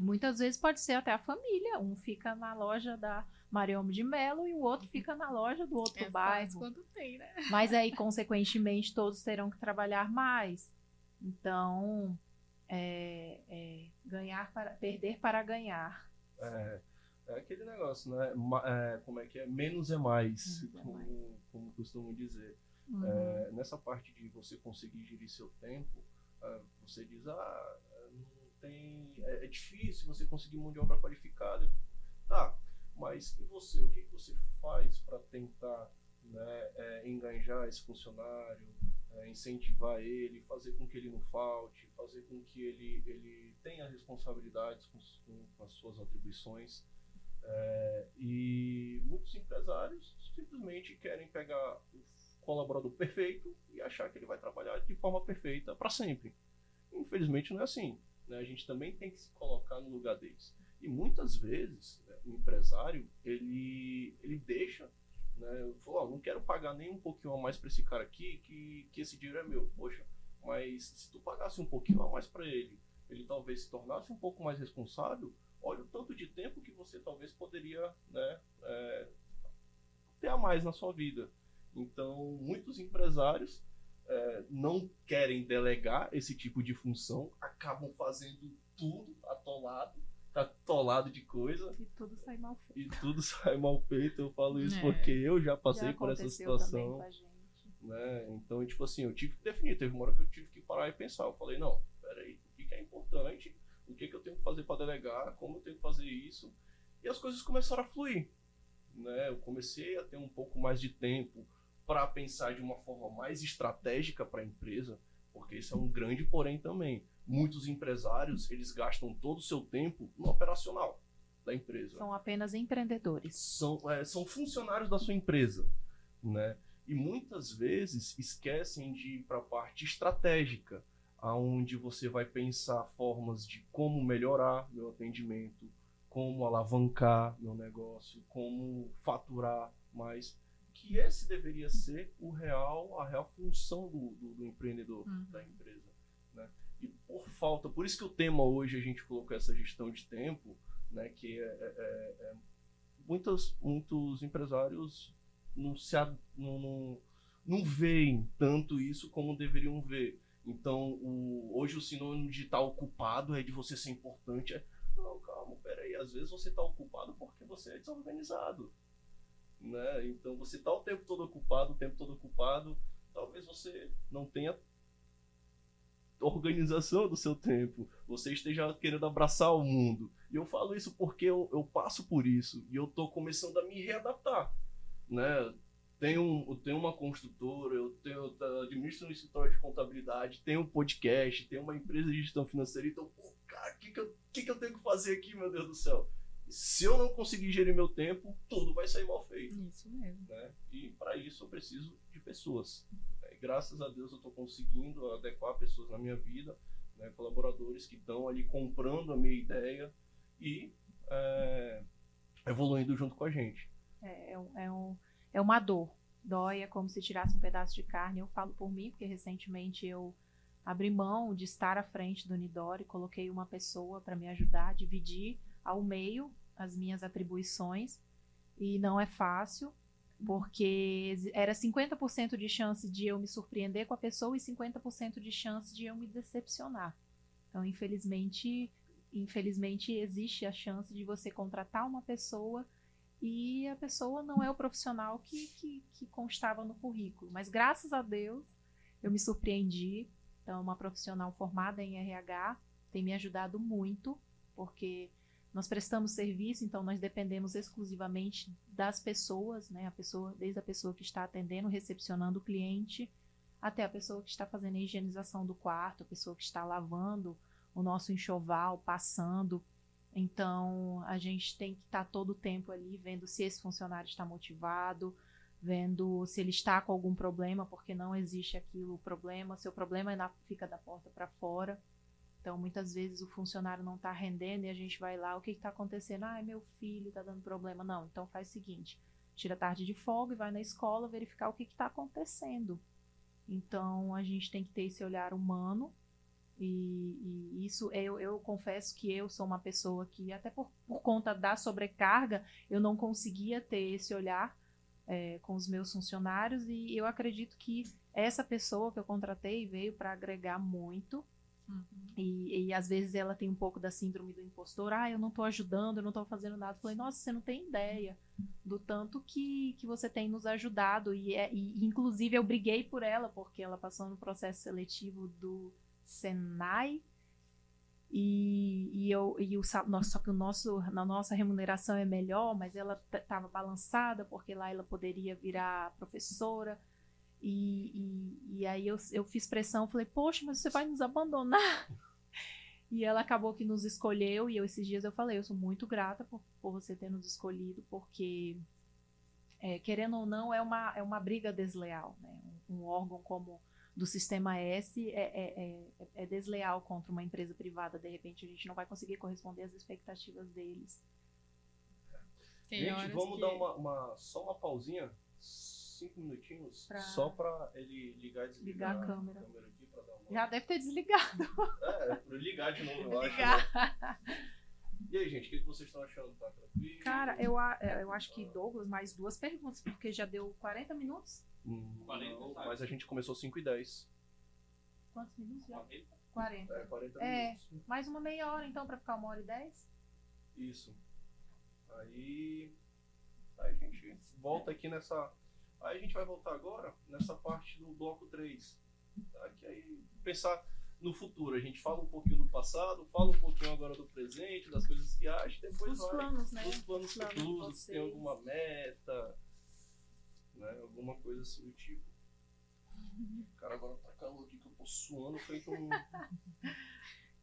Muitas vezes pode ser até a família. Um fica na loja da Mariome de Melo e o outro fica na loja do outro é bairro. quando tem, né? Mas aí, consequentemente, todos terão que trabalhar mais. Então, é, é, ganhar para perder para ganhar. É, é aquele negócio, né? É, como é que é? Menos é mais, Menos como, é mais. como costumam dizer. Uhum. É, nessa parte de você conseguir gerir seu tempo, é, você diz, ah, tem, é, é, difícil você conseguir mão de obra qualificada. Tá, mas e você? O que, você faz para tentar né, é, enganjar esse funcionário, é, incentivar ele, fazer com que ele não falte, fazer com que ele, ele tenha responsabilidades com, com, com as suas atribuições? É, e muitos empresários simplesmente querem pegar o colaborador perfeito e achar que ele vai trabalhar de forma perfeita para sempre. Infelizmente não é assim. Né? A gente também tem que se colocar no lugar deles. E muitas vezes né, o empresário ele, ele deixa, né? Eu falo, oh, não quero pagar nem um pouquinho a mais para esse cara aqui, que, que esse dinheiro é meu. Poxa, mas se tu pagasse um pouquinho a mais para ele, ele talvez se tornasse um pouco mais responsável. Olha o tanto de tempo que você talvez poderia né, é, ter a mais na sua vida. Então, muitos empresários é, não querem delegar esse tipo de função, acabam fazendo tudo atolado, tá atolado de coisa. E tudo sai mal feito. E tudo sai mal feito. Eu falo isso é. porque eu já passei já por essa situação. Né? Então, tipo assim, eu tive que definir. Teve uma hora que eu tive que parar e pensar. Eu falei, não, peraí, o que, que é importante? O que, que eu tenho que fazer para delegar? Como eu tenho que fazer isso? E as coisas começaram a fluir. Né? Eu comecei a ter um pouco mais de tempo para pensar de uma forma mais estratégica para a empresa, porque isso é um grande porém também. Muitos empresários, eles gastam todo o seu tempo no operacional da empresa. São apenas empreendedores. São, é, são funcionários da sua empresa, né? E muitas vezes esquecem de ir para a parte estratégica, aonde você vai pensar formas de como melhorar meu atendimento, como alavancar meu negócio, como faturar mais que esse deveria ser o real, a real função do, do, do empreendedor, uhum. da empresa. Né? E por falta, por isso que o tema hoje a gente colocou essa gestão de tempo, né, que é, é, é, é muitos, muitos empresários não, se, não, não, não veem tanto isso como deveriam ver. Então, o, hoje o sinônimo de estar ocupado é de você ser importante. É, não, calma, peraí, às vezes você está ocupado porque você é desorganizado né? Então você está o tempo todo ocupado, o tempo todo ocupado, talvez você não tenha organização do seu tempo, você esteja querendo abraçar o mundo. E eu falo isso porque eu, eu passo por isso e eu estou começando a me readaptar, né? Tenho, eu tenho uma construtora, eu tenho eu administro um escritório de contabilidade, tenho um podcast, tenho uma empresa de gestão financeira, então, pô, cara, o que, que, que, que eu tenho que fazer aqui, meu Deus do céu? Se eu não conseguir gerir meu tempo, tudo vai sair mal feito. Isso mesmo. Né? E para isso eu preciso de pessoas. É, graças a Deus eu estou conseguindo adequar pessoas na minha vida, né? colaboradores que estão ali comprando a minha ideia e é, evoluindo junto com a gente. É, é, é, um, é uma dor. Dói, é como se tirasse um pedaço de carne. Eu falo por mim, porque recentemente eu abri mão de estar à frente do Nidori, coloquei uma pessoa para me ajudar a dividir ao meio as minhas atribuições e não é fácil, porque era 50% de chance de eu me surpreender com a pessoa e 50% de chance de eu me decepcionar. Então, infelizmente, infelizmente existe a chance de você contratar uma pessoa e a pessoa não é o profissional que, que, que constava no currículo. Mas graças a Deus eu me surpreendi. Então, uma profissional formada em RH tem me ajudado muito, porque nós prestamos serviço, então nós dependemos exclusivamente das pessoas, né? A pessoa, desde a pessoa que está atendendo, recepcionando o cliente, até a pessoa que está fazendo a higienização do quarto, a pessoa que está lavando o nosso enxoval, passando. Então, a gente tem que estar todo o tempo ali vendo se esse funcionário está motivado, vendo se ele está com algum problema, porque não existe aquilo, o problema. Seu problema é na, fica da porta para fora. Então, muitas vezes o funcionário não está rendendo e a gente vai lá, o que está acontecendo? Ah, meu filho está dando problema. Não, então faz o seguinte: tira tarde de folga e vai na escola verificar o que está acontecendo. Então, a gente tem que ter esse olhar humano. E, e isso, eu, eu confesso que eu sou uma pessoa que, até por, por conta da sobrecarga, eu não conseguia ter esse olhar é, com os meus funcionários. E eu acredito que essa pessoa que eu contratei veio para agregar muito Uhum. E, e às vezes ela tem um pouco da síndrome do impostor. Ah, eu não estou ajudando, eu não estou fazendo nada. Eu falei, nossa, você não tem ideia do tanto que, que você tem nos ajudado. E, é, e inclusive eu briguei por ela, porque ela passou no processo seletivo do Senai. E, e, eu, e o só que o nosso, na nossa remuneração é melhor, mas ela estava balançada, porque lá ela poderia virar professora. E, e, e aí eu, eu fiz pressão, falei, poxa, mas você vai nos abandonar? E ela acabou que nos escolheu, e eu esses dias eu falei, eu sou muito grata por, por você ter nos escolhido, porque, é, querendo ou não, é uma, é uma briga desleal. Né? Um, um órgão como do Sistema S é, é, é, é desleal contra uma empresa privada. De repente, a gente não vai conseguir corresponder às expectativas deles. Tem gente, vamos que... dar uma, uma, só uma pausinha, cinco minutinhos, pra... só para ele ligar e desligar ligar a câmera. A câmera aqui, uma... Já deve ter desligado. É, para ligar de novo, eu ligar. acho. Né? E aí, gente, o que vocês estão achando? Tá tranquilo? Cara, eu, é, eu acho que Douglas, mais duas perguntas, porque já deu 40 minutos. Hum, 40, não, mas a gente começou 5 e 10. Quantos minutos já? 40. É, 40 é, minutos. Mais uma meia hora, então, para ficar uma hora e 10? Isso. Aí. Aí a gente volta aqui nessa. Aí a gente vai voltar agora nessa parte do bloco 3. Tá? Que aí pensar no futuro. A gente fala um pouquinho do passado, fala um pouquinho agora do presente, das coisas que acha, depois Os vai. Planos, né? Os planos, planos futuros, tem alguma meta, né? Alguma coisa assim do tipo. Cara, agora tá calor aqui que eu tô suando feito um.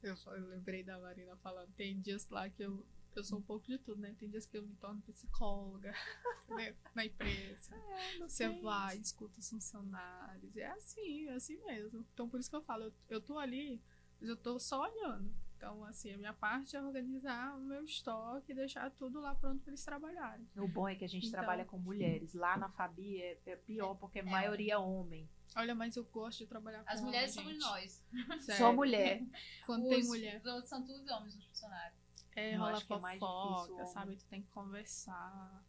eu, eu lembrei da Marina falando, tem dias lá que eu eu sou um pouco de tudo, né? Tem dias que eu me torno psicóloga né? na empresa. É, Você vai, escuta os funcionários. É assim, é assim mesmo. Então, por isso que eu falo, eu, eu tô ali, mas eu tô só olhando. Então, assim, a minha parte é organizar o meu estoque e deixar tudo lá pronto para eles trabalharem. O bom é que a gente então, trabalha com mulheres. Lá na Fabi é, é pior, porque a é. maioria homem. Olha, mas eu gosto de trabalhar com As mulheres somos nós. Só mulher. Quando os, tem mulher. Os outros são todos homens, os funcionários. É, rola é fofoca, é sabe? Tu tem que conversar.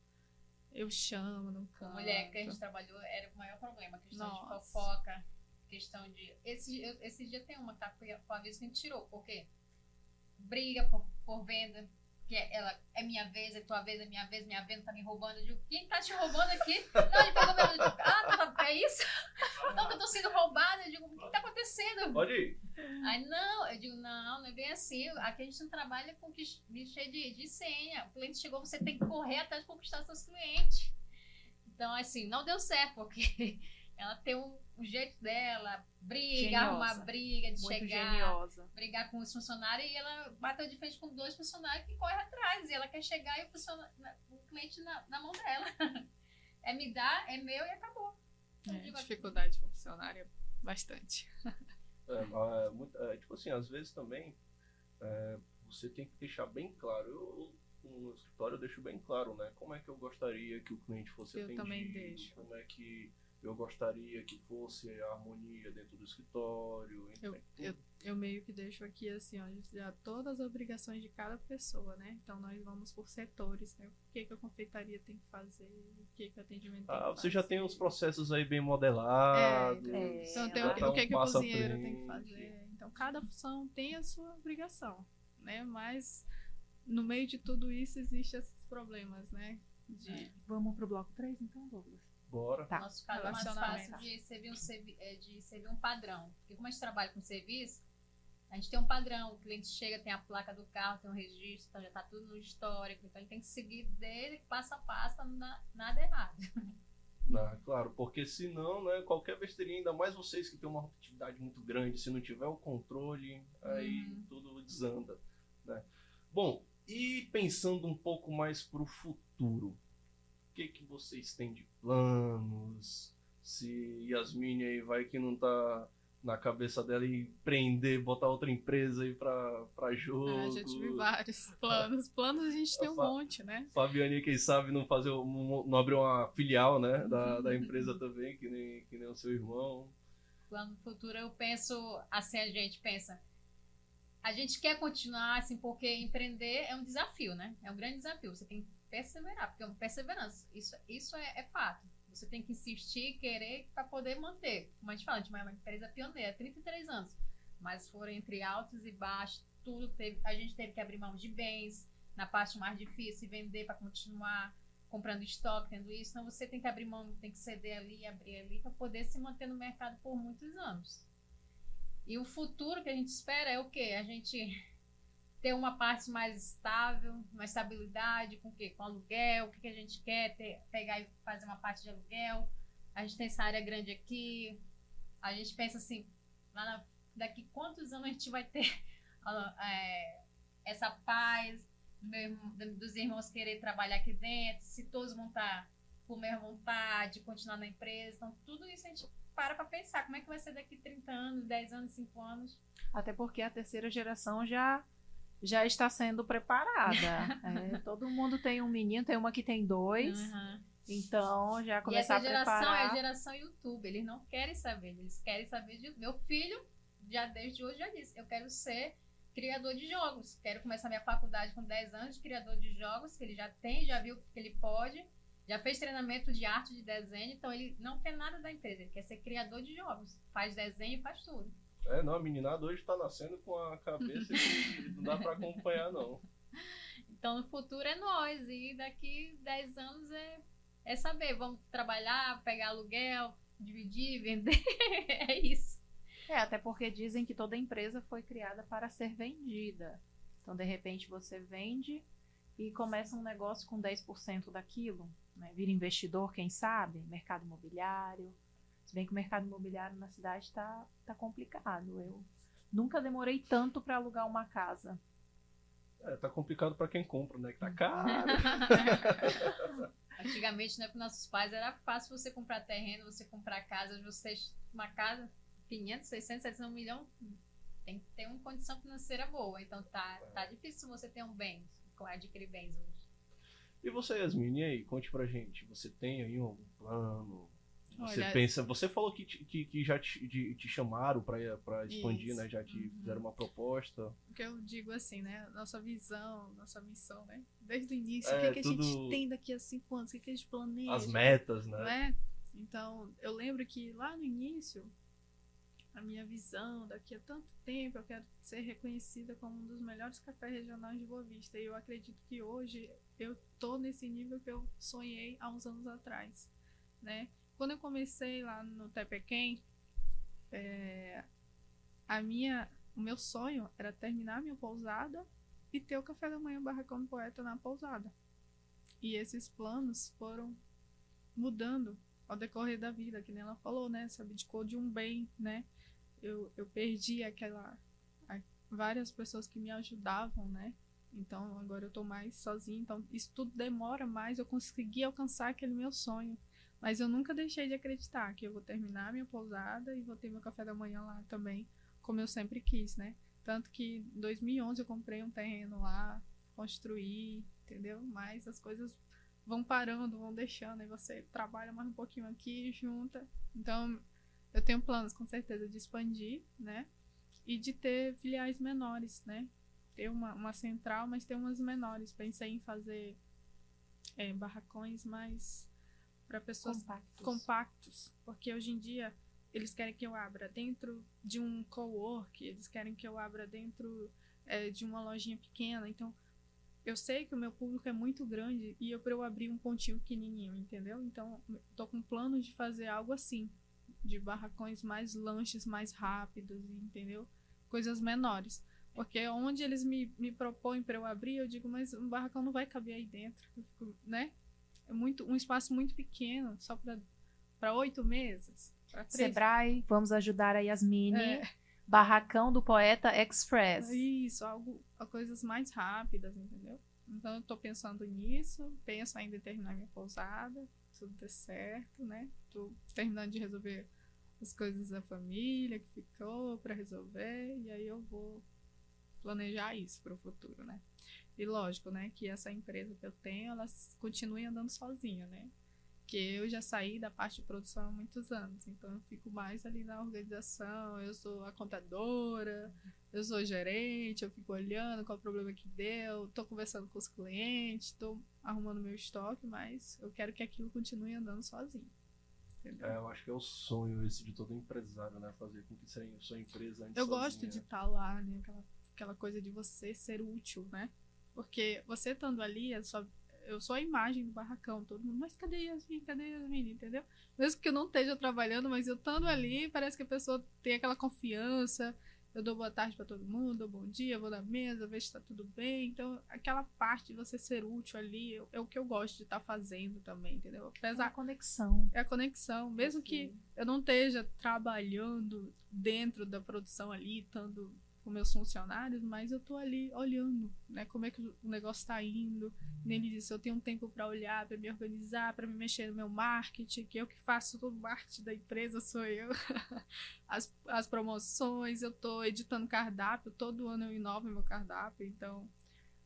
Eu chamo no canto. A mulher que a gente trabalhou era o maior problema. Questão Nossa. de fofoca, questão de... Esse, esse dia tem uma que tá com a vez que a gente tirou. Por quê? Briga por, por venda, que é, ela é minha vez, é tua vez, é minha vez, minha vez, tá me roubando. Eu digo, quem tá te roubando aqui? Não, ele pegou meu. Digo, ah, tá, é isso? Não, eu tô sendo roubada. Eu digo, o que tá acontecendo? Pode ir. Aí, não, eu digo, não, não é bem assim. Aqui a gente não trabalha com clichê de, de senha. O cliente chegou, você tem que correr atrás de conquistar seus clientes. Então, assim, não deu certo, porque ela tem um, um jeito dela, briga, geniosa. arrumar briga, de Muito chegar, geniosa. brigar com os funcionários, e ela bateu de frente com dois funcionários que correm atrás, e ela quer chegar e o, o cliente na, na, mão dela. É me dar, é meu e acabou. É, dificuldade com funcionário bastante. É, é, é, tipo assim, às vezes também é, você tem que deixar bem claro. Eu, no escritório eu deixo bem claro, né? Como é que eu gostaria que o cliente fosse eu atendido. Eu também deixo. Como é que eu gostaria que fosse a harmonia dentro do escritório. Eu, eu, eu, meio que deixo aqui assim, ó, já todas as obrigações de cada pessoa, né? Então nós vamos por setores, né? O que, que a confeitaria tem que fazer, o que, que o atendimento ah, tem que você já tem os processos aí bem modelados. É, é, então tem o que, o que, que o cozinheiro tem que fazer. Então cada função tem a sua obrigação, né? Mas no meio de tudo isso existem esses problemas, né? De... É. Vamos pro bloco 3 então, Douglas? Bora. Tá. Nosso caso é mais fácil de servir, um, é, de servir um padrão. Porque como a gente trabalha com serviço, a gente tem um padrão. O cliente chega, tem a placa do carro, tem um registro, então já está tudo no histórico. Então ele tem que seguir dele passo a passo dar nada errado. Não, claro, porque senão, né, qualquer besteirinha, ainda mais vocês que têm uma atividade muito grande, se não tiver o controle, aí uhum. tudo desanda. Né? Bom, e pensando um pouco mais para o futuro, que, que vocês têm de planos? Se Yasmin aí vai que não tá na cabeça dela e prender, botar outra empresa aí pra, pra jogo. Ah, já tive vários planos. Planos a gente tem um monte, né? Fabiane, quem sabe, não fazer não abrir uma filial, né? Da, da empresa também, que nem, que nem o seu irmão. Plano futuro, eu penso assim, a gente pensa. A gente quer continuar, assim, porque empreender é um desafio, né? É um grande desafio. Você tem perseverar, porque é uma perseverança. Isso, isso é, é fato. Você tem que insistir, querer para poder manter. Como a gente fala, a gente é uma empresa pioneira, 33 anos. Mas foram entre altos e baixos, tudo teve, a gente teve que abrir mão de bens, na parte mais difícil, vender para continuar comprando estoque, tendo isso. Então você tem que abrir mão, tem que ceder ali, abrir ali, para poder se manter no mercado por muitos anos. E o futuro que a gente espera é o quê? A gente ter uma parte mais estável, uma estabilidade, com o quê? Com aluguel, o que, que a gente quer, ter, pegar e fazer uma parte de aluguel. A gente tem essa área grande aqui. A gente pensa assim, lá na, daqui quantos anos a gente vai ter é, essa paz do dos irmãos querer trabalhar aqui dentro, se todos vão estar com a mesma vontade, continuar na empresa. Então, tudo isso a gente para para pensar. Como é que vai ser daqui 30 anos, 10 anos, 5 anos? Até porque a terceira geração já já está sendo preparada. É, todo mundo tem um menino, tem uma que tem dois. Uhum. Então já começar essa a geração preparar. é a geração YouTube. Eles não querem saber, eles querem saber de. Meu filho, já desde hoje, já disse: eu quero ser criador de jogos. Quero começar minha faculdade com 10 anos de criador de jogos, que ele já tem, já viu que ele pode, já fez treinamento de arte de desenho, então ele não quer nada da empresa, ele quer ser criador de jogos. Faz desenho e faz tudo. É, não, a meninada hoje tá nascendo com a cabeça que não dá pra acompanhar, não. Então no futuro é nós, e daqui 10 anos é, é saber, vamos trabalhar, pegar aluguel, dividir, vender. é isso. É, até porque dizem que toda empresa foi criada para ser vendida. Então, de repente, você vende e começa um negócio com 10% daquilo. Né? Vira investidor, quem sabe? Mercado imobiliário. Se bem que o mercado imobiliário na cidade está tá complicado. Eu nunca demorei tanto para alugar uma casa. É, tá complicado pra quem compra, né? Que tá caro. Antigamente, né, com nossos pais, era fácil você comprar terreno, você comprar casa, você uma casa, 500, 600, 700, 1 milhão, tem que ter uma condição financeira boa. Então tá, tá difícil você ter um bem, adquirir bens hoje. E você, Yasmin, e aí? Conte pra gente. Você tem aí algum plano? Você Olha- pensa. Você falou que, que, que já te, de- te chamaram pra expandir, Isso. né? Já te Uhum. fizeram uma proposta. O que eu digo assim, né? Nossa visão, nossa missão, né? Desde o início, É, o que, que a tudo- gente tem daqui a cinco anos, o que, que a gente planeja. As metas, né? não é? Então, eu lembro que lá no início, a minha visão, daqui a tanto tempo, eu quero ser reconhecida como um dos melhores cafés regionais de Boa Vista. E eu acredito que hoje eu tô nesse nível que eu sonhei há uns anos atrás, né? Quando eu comecei lá no Tepequém, é, a minha, o meu sonho era terminar a minha pousada e ter o café da manhã barracão do poeta na pousada. E esses planos foram mudando ao decorrer da vida, que nem ela falou, né? Se abdicou de um bem, né? Eu, eu perdi aquela. várias pessoas que me ajudavam, né? Então agora eu tô mais sozinha. Então isso tudo demora mais. Eu consegui alcançar aquele meu sonho. Mas eu nunca deixei de acreditar que eu vou terminar minha pousada e vou ter meu café da manhã lá também, como eu sempre quis, né? Tanto que em 2011 eu comprei um terreno lá, construí, entendeu? Mas as coisas vão parando, vão deixando, aí você trabalha mais um pouquinho aqui, junta. Então, eu tenho planos com certeza de expandir, né? E de ter filiais menores, né? Ter uma, uma central, mas ter umas menores. Pensei em fazer é, barracões mais para pessoas Compactos. compactos, porque hoje em dia eles querem que eu abra dentro de um co-work, eles querem que eu abra dentro é, de uma lojinha pequena, então eu sei que o meu público é muito grande e eu para eu abrir um pontinho pequenininho, entendeu? Então tô com planos de fazer algo assim, de barracões mais lanches mais rápidos, entendeu? Coisas menores. Porque onde eles me, me propõem para eu abrir, eu digo, mas um barracão não vai caber aí dentro, né? É muito, um espaço muito pequeno, só para oito três. Sebrae, vamos ajudar a Yasmine. É. Barracão do Poeta Express. Isso, algo, coisas mais rápidas, entendeu? Então eu tô pensando nisso, penso ainda em terminar minha pousada, tudo der certo, né? Tô terminando de resolver as coisas da família que ficou para resolver, e aí eu vou planejar isso para o futuro, né? E lógico, né, que essa empresa que eu tenho, ela continue andando sozinha, né? Porque eu já saí da parte de produção há muitos anos, então eu fico mais ali na organização, eu sou a contadora, eu sou gerente, eu fico olhando qual o problema que deu, tô conversando com os clientes, tô arrumando meu estoque, mas eu quero que aquilo continue andando sozinho. É, eu acho que é o sonho esse de todo empresário, né? Fazer com que seja sua empresa Eu sozinha. gosto de estar lá, né? Aquela, aquela coisa de você ser útil, né? Porque você estando ali, é eu sou a imagem do barracão, todo mundo, mas cadê Yasmin? Cadê Yasmin? Entendeu? Mesmo que eu não esteja trabalhando, mas eu estando ali, parece que a pessoa tem aquela confiança. Eu dou boa tarde para todo mundo, dou bom dia, vou na mesa, vejo se tá tudo bem. Então, aquela parte de você ser útil ali é, é o que eu gosto de estar fazendo também, entendeu? A Apesar conexão. é a conexão, mesmo que eu não esteja trabalhando dentro da produção ali, estando com meus funcionários, mas eu tô ali olhando, né, como é que o negócio está indo. Nele disse, eu tenho um tempo para olhar, para me organizar, para me mexer no meu marketing, que eu que faço todo o marketing da empresa sou eu. as, as promoções, eu tô editando cardápio, todo ano eu inovo meu cardápio, então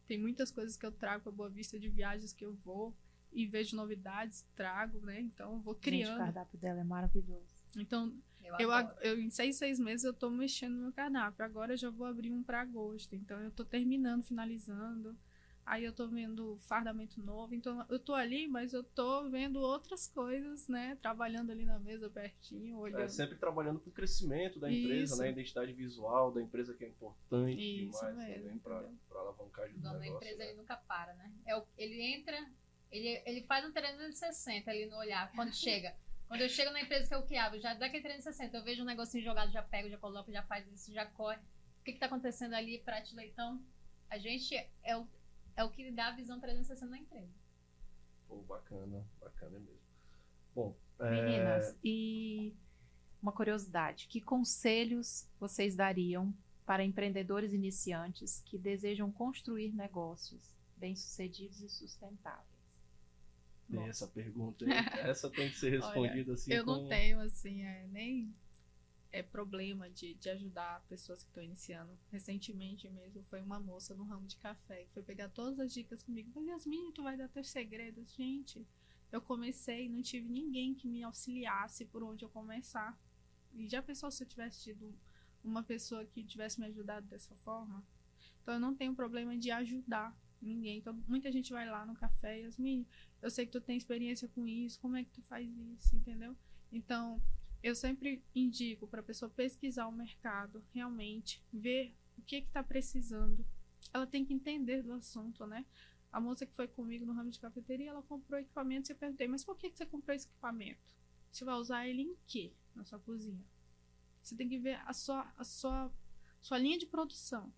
tem muitas coisas que eu trago para Boa Vista de viagens que eu vou e vejo novidades, trago, né? Então eu vou criando. Gente, o cardápio dela é maravilhoso. Então, eu, eu, eu, em seis, seis meses eu tô mexendo no meu cardápio. Agora eu já vou abrir um para agosto. Então eu tô terminando, finalizando. Aí eu tô vendo fardamento novo. Então eu tô ali, mas eu tô vendo outras coisas, né? Trabalhando ali na mesa pertinho, olhando. É, sempre trabalhando pro crescimento da empresa, Isso. né? A identidade visual da empresa que é importante Isso demais mesmo, também pra, pra alavancagem do negócio. da empresa né? ele nunca para, né? É o, ele entra, ele, ele faz um 360 ali no olhar. Quando chega. Quando eu chego na empresa que eu criava, já dá aquele 360, eu vejo um negocinho jogado, já pego, já coloco, já faz isso, já corre. O que, que tá acontecendo ali, Prate Leitão? A gente é o, é o que dá a visão 360 na empresa. Pô, bacana, bacana mesmo. Bom, Meninas, é... e uma curiosidade: que conselhos vocês dariam para empreendedores iniciantes que desejam construir negócios bem-sucedidos e sustentáveis? Tem essa pergunta aí. Essa tem que ser respondida Olha, assim. Eu com... não tenho, assim, é, nem é problema de, de ajudar pessoas que estão iniciando. Recentemente mesmo foi uma moça no ramo de café que foi pegar todas as dicas comigo. Mas Yasmin, tu vai dar teus segredos. Gente, eu comecei não tive ninguém que me auxiliasse por onde eu começar. E já pensou se eu tivesse tido uma pessoa que tivesse me ajudado dessa forma? Então eu não tenho problema de ajudar ninguém. Então, muita gente vai lá no café, Yasmin, eu sei que tu tem experiência com isso, como é que tu faz isso, entendeu? Então, eu sempre indico para a pessoa pesquisar o mercado, realmente, ver o que está precisando. Ela tem que entender do assunto, né? A moça que foi comigo no ramo de cafeteria, ela comprou equipamentos e eu perguntei, mas por que, que você comprou esse equipamento? Você vai usar ele em quê na sua cozinha? Você tem que ver a sua, a sua, sua linha de produção.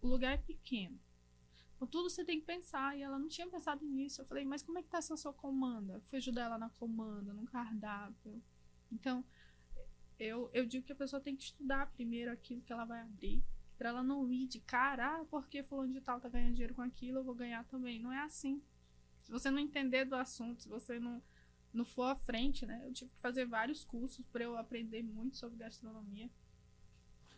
O lugar é pequeno. Tudo você tem que pensar. E ela não tinha pensado nisso. Eu falei, mas como é que tá essa sua comanda? Eu fui ajudar ela na comanda, no cardápio. Então, eu, eu digo que a pessoa tem que estudar primeiro aquilo que ela vai abrir. Pra ela não ir de cara, ah, porque fulano de tal tá ganhando dinheiro com aquilo, eu vou ganhar também. Não é assim. Se você não entender do assunto, se você não, não for à frente, né? Eu tive que fazer vários cursos para eu aprender muito sobre gastronomia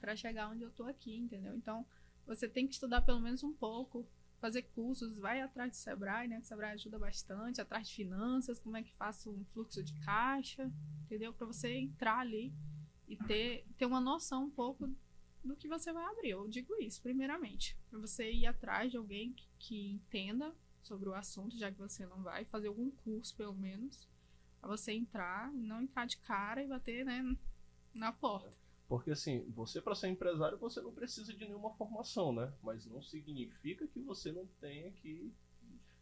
para chegar onde eu tô aqui, entendeu? Então, você tem que estudar pelo menos um pouco, fazer cursos, vai atrás do Sebrae, né? O Sebrae ajuda bastante, atrás de finanças, como é que faço um fluxo de caixa, entendeu? Para você entrar ali e ter, ter uma noção um pouco do que você vai abrir. Eu digo isso, primeiramente. Para você ir atrás de alguém que, que, entenda sobre o assunto, já que você não vai, fazer algum curso, pelo menos, para você entrar, não entrar de cara e bater, né, na porta. Porque assim, você para ser empresário, você não precisa de nenhuma formação, né? Mas não significa que você não tenha que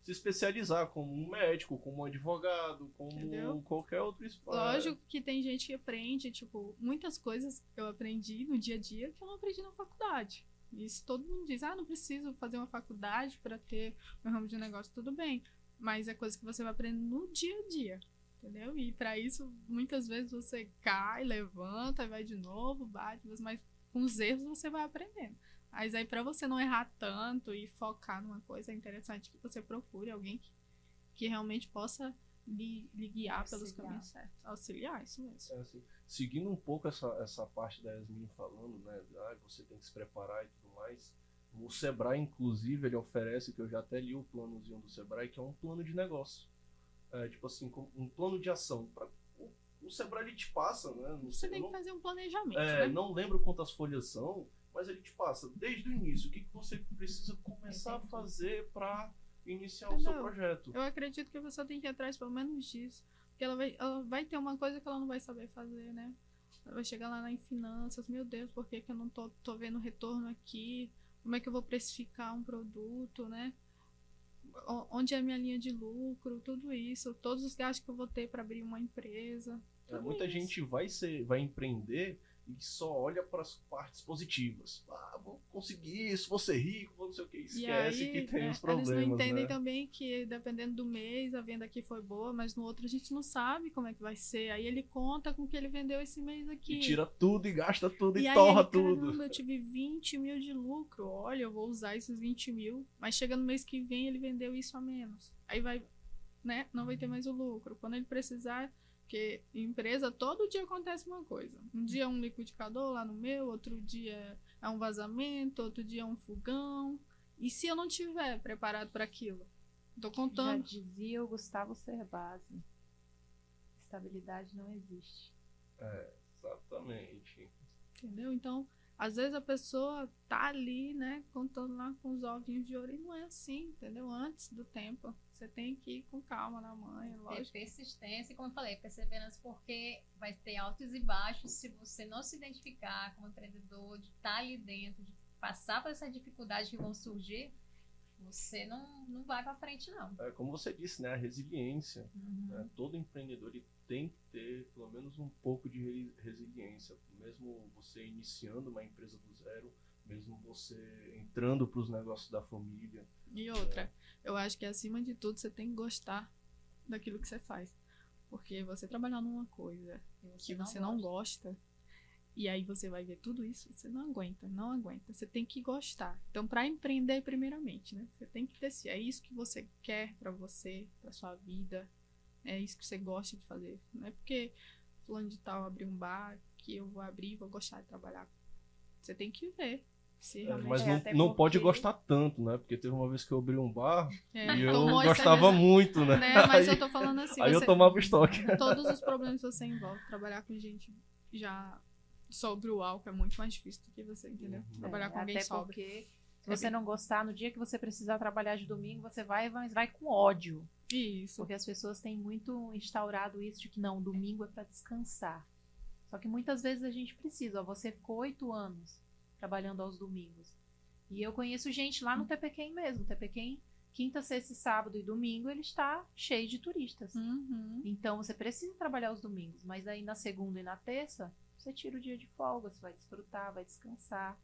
se especializar como um médico, como um advogado, como Entendeu? qualquer outro espaço. Lógico que tem gente que aprende, tipo, muitas coisas eu aprendi no dia a dia que eu não aprendi na faculdade. Isso todo mundo diz, ah, não preciso fazer uma faculdade para ter meu ramo de negócio, tudo bem. Mas é coisa que você vai aprender no dia a dia entendeu? E para isso, muitas vezes você cai, levanta, vai de novo, bate, mas com os erros você vai aprendendo. Mas aí para você não errar tanto e focar numa coisa, é interessante que você procure alguém que, que realmente possa lhe, lhe guiar Auxiliar. pelos caminhos certos. Auxiliar, isso mesmo. É assim, seguindo um pouco essa, essa parte da Yasmin falando, né? Ah, você tem que se preparar e tudo mais. O Sebrae, inclusive, ele oferece, que eu já até li o planozinho do Sebrae, que é um plano de negócio é, tipo assim, um plano de ação. Pra, o, o Sebrae ele te passa, né? Não Você tem que fazer um planejamento. É, né? Não lembro quantas folhas são, mas ele te passa desde o início. O que, que você precisa começar a fazer para iniciar o seu projeto. Eu acredito que a pessoa tem que ir atrás pelo menos disso. Porque ela vai, ela vai ter uma coisa que ela não vai saber fazer, né? Ela vai chegar lá em finanças, meu Deus, por que, que eu não tô, tô vendo retorno aqui? Como é que eu vou precificar um produto, né? Onde é a minha linha de lucro, tudo isso, todos os gastos que eu vou ter para abrir uma empresa. É, muita isso. gente vai ser, vai empreender e só olha para as partes positivas. Ah, vou conseguir isso, vou ser rico, vou não sei o que. Esquece aí, que tem é, os problemas. Eles não entendem né? também que, dependendo do mês, a venda aqui foi boa, mas no outro a gente não sabe como é que vai ser. Aí ele conta com o que ele vendeu esse mês aqui. E tira tudo e gasta tudo e, aí torra ele, tudo. Eu tive 20 mil de lucro. Olha, eu vou usar esses 20 mil. Mas chega no mês que vem, ele vendeu isso a menos. Aí vai, né? Não vai ter mais o lucro. Quando ele precisar, porque em empresa todo dia acontece uma coisa. Um dia é um liquidificador lá no meu, outro dia é um vazamento, outro dia é um fogão. E se eu não tiver preparado para aquilo? Tô Já contando. dizia o Gustavo Cerbasi. Estabilidade não existe. Exatamente. Entendeu? Então, às vezes a pessoa tá ali, né, contando lá com os ovinhos de ouro e não é assim, entendeu? Antes do tempo. Você tem que ir com calma na mãe, Ter lógico. persistência, e como eu falei, perseverança, porque vai ter altos e baixos se você não se identificar como empreendedor, de estar ali dentro, de passar por essas dificuldades que vão surgir, você não, não vai para frente, não. É, como você disse, né? A resiliência. Uhum. né? Todo empreendedor ele tem que ter pelo menos um pouco de re- resiliência. Mesmo você iniciando uma empresa do zero, mesmo você entrando para os negócios da família. E outra, eu acho que acima de tudo você tem que gostar daquilo que você faz. Porque você trabalhar numa coisa E que você não gosta, e aí você vai ver tudo isso, você não aguenta, não aguenta. Você tem que gostar. Então, para empreender, primeiramente, né? Você tem que decidir. É isso que você quer para você, para sua vida. É isso que você gosta de fazer. Não é porque fulano de tal abriu um bar que eu vou abrir e vou gostar de trabalhar. Você tem que ver. É, mas É, não, até não pode porque- gostar tanto, né? Porque teve uma vez que eu abri um bar é, e eu gostava muito, né? né? Mas aí eu tô falando assim. aí eu você- tomava estoque. todos os problemas você envolve. Trabalhar com gente já sobre o álcool é muito mais difícil do que você, entendeu? Uhum. Trabalhar com É, alguém até sóbrio. porque se você não gostar, no dia que você precisar trabalhar de domingo, você vai, mas vai com ódio. Isso. Porque as pessoas têm muito instaurado isso de que não, domingo é para descansar. Só que muitas vezes a gente precisa. Ó, você ficou oito anos trabalhando aos domingos. E eu conheço gente lá no TPQM mesmo. TPQM, quinta, sexta, e sábado e domingo, ele está cheio de turistas. Uhum. Então você precisa trabalhar os domingos. Mas aí na segunda e na terça, você tira o dia de folga, você vai desfrutar, vai descansar.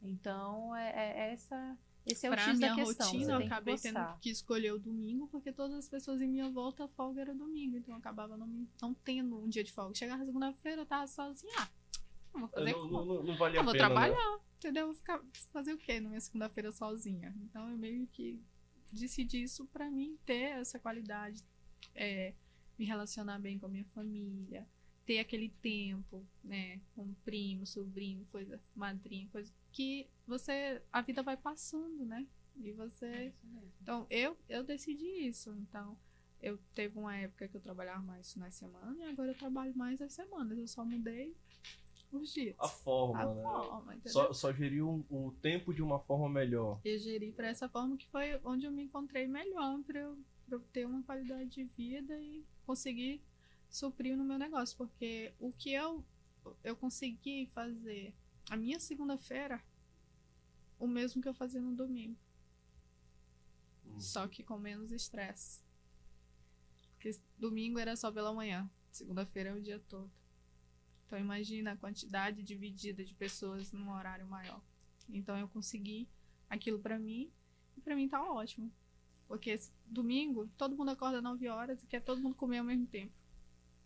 Então é, é essa, esse é o pra X minha da questão. rotina, você eu tem que acabei tendo que escolher o domingo, porque todas as pessoas em minha volta, a folga era domingo. Então eu acabava não, me- não tendo um dia de folga. Chegava segunda-feira, eu tava sozinha. Ah, não vou fazer É, Não, como? não, não, Eu a vou pena, né? trabalhar, entendeu? Eu vou ficar, fazer o quê na minha segunda-feira sozinha? Então eu meio que decidi isso pra mim ter essa qualidade, é, me relacionar bem com a minha família, ter aquele tempo, né, com primo, sobrinho, coisa, madrinha, coisa que você, a vida vai passando, né? E É você mesmo. então, eu, eu decidi isso. Então, eu teve uma época que eu trabalhava mais na semana e agora eu trabalho mais as semanas. Eu só mudei os dias. A forma, A né? forma? Só, só gerir um- o tempo de uma forma melhor. Eu geri para essa forma que foi onde eu me encontrei melhor para eu, pra eu ter uma qualidade de vida e conseguir suprir no meu negócio. Porque o que eu, eu consegui fazer a minha segunda-feira, o mesmo que eu fazia no domingo. Hum. Só que com menos estresse. Porque domingo era só pela manhã, segunda-feira é o dia todo. Então imagina a quantidade dividida de pessoas num horário maior. Então eu consegui aquilo pra mim e pra mim tá ótimo. Porque domingo todo mundo acorda 9 horas e quer todo mundo comer ao mesmo tempo.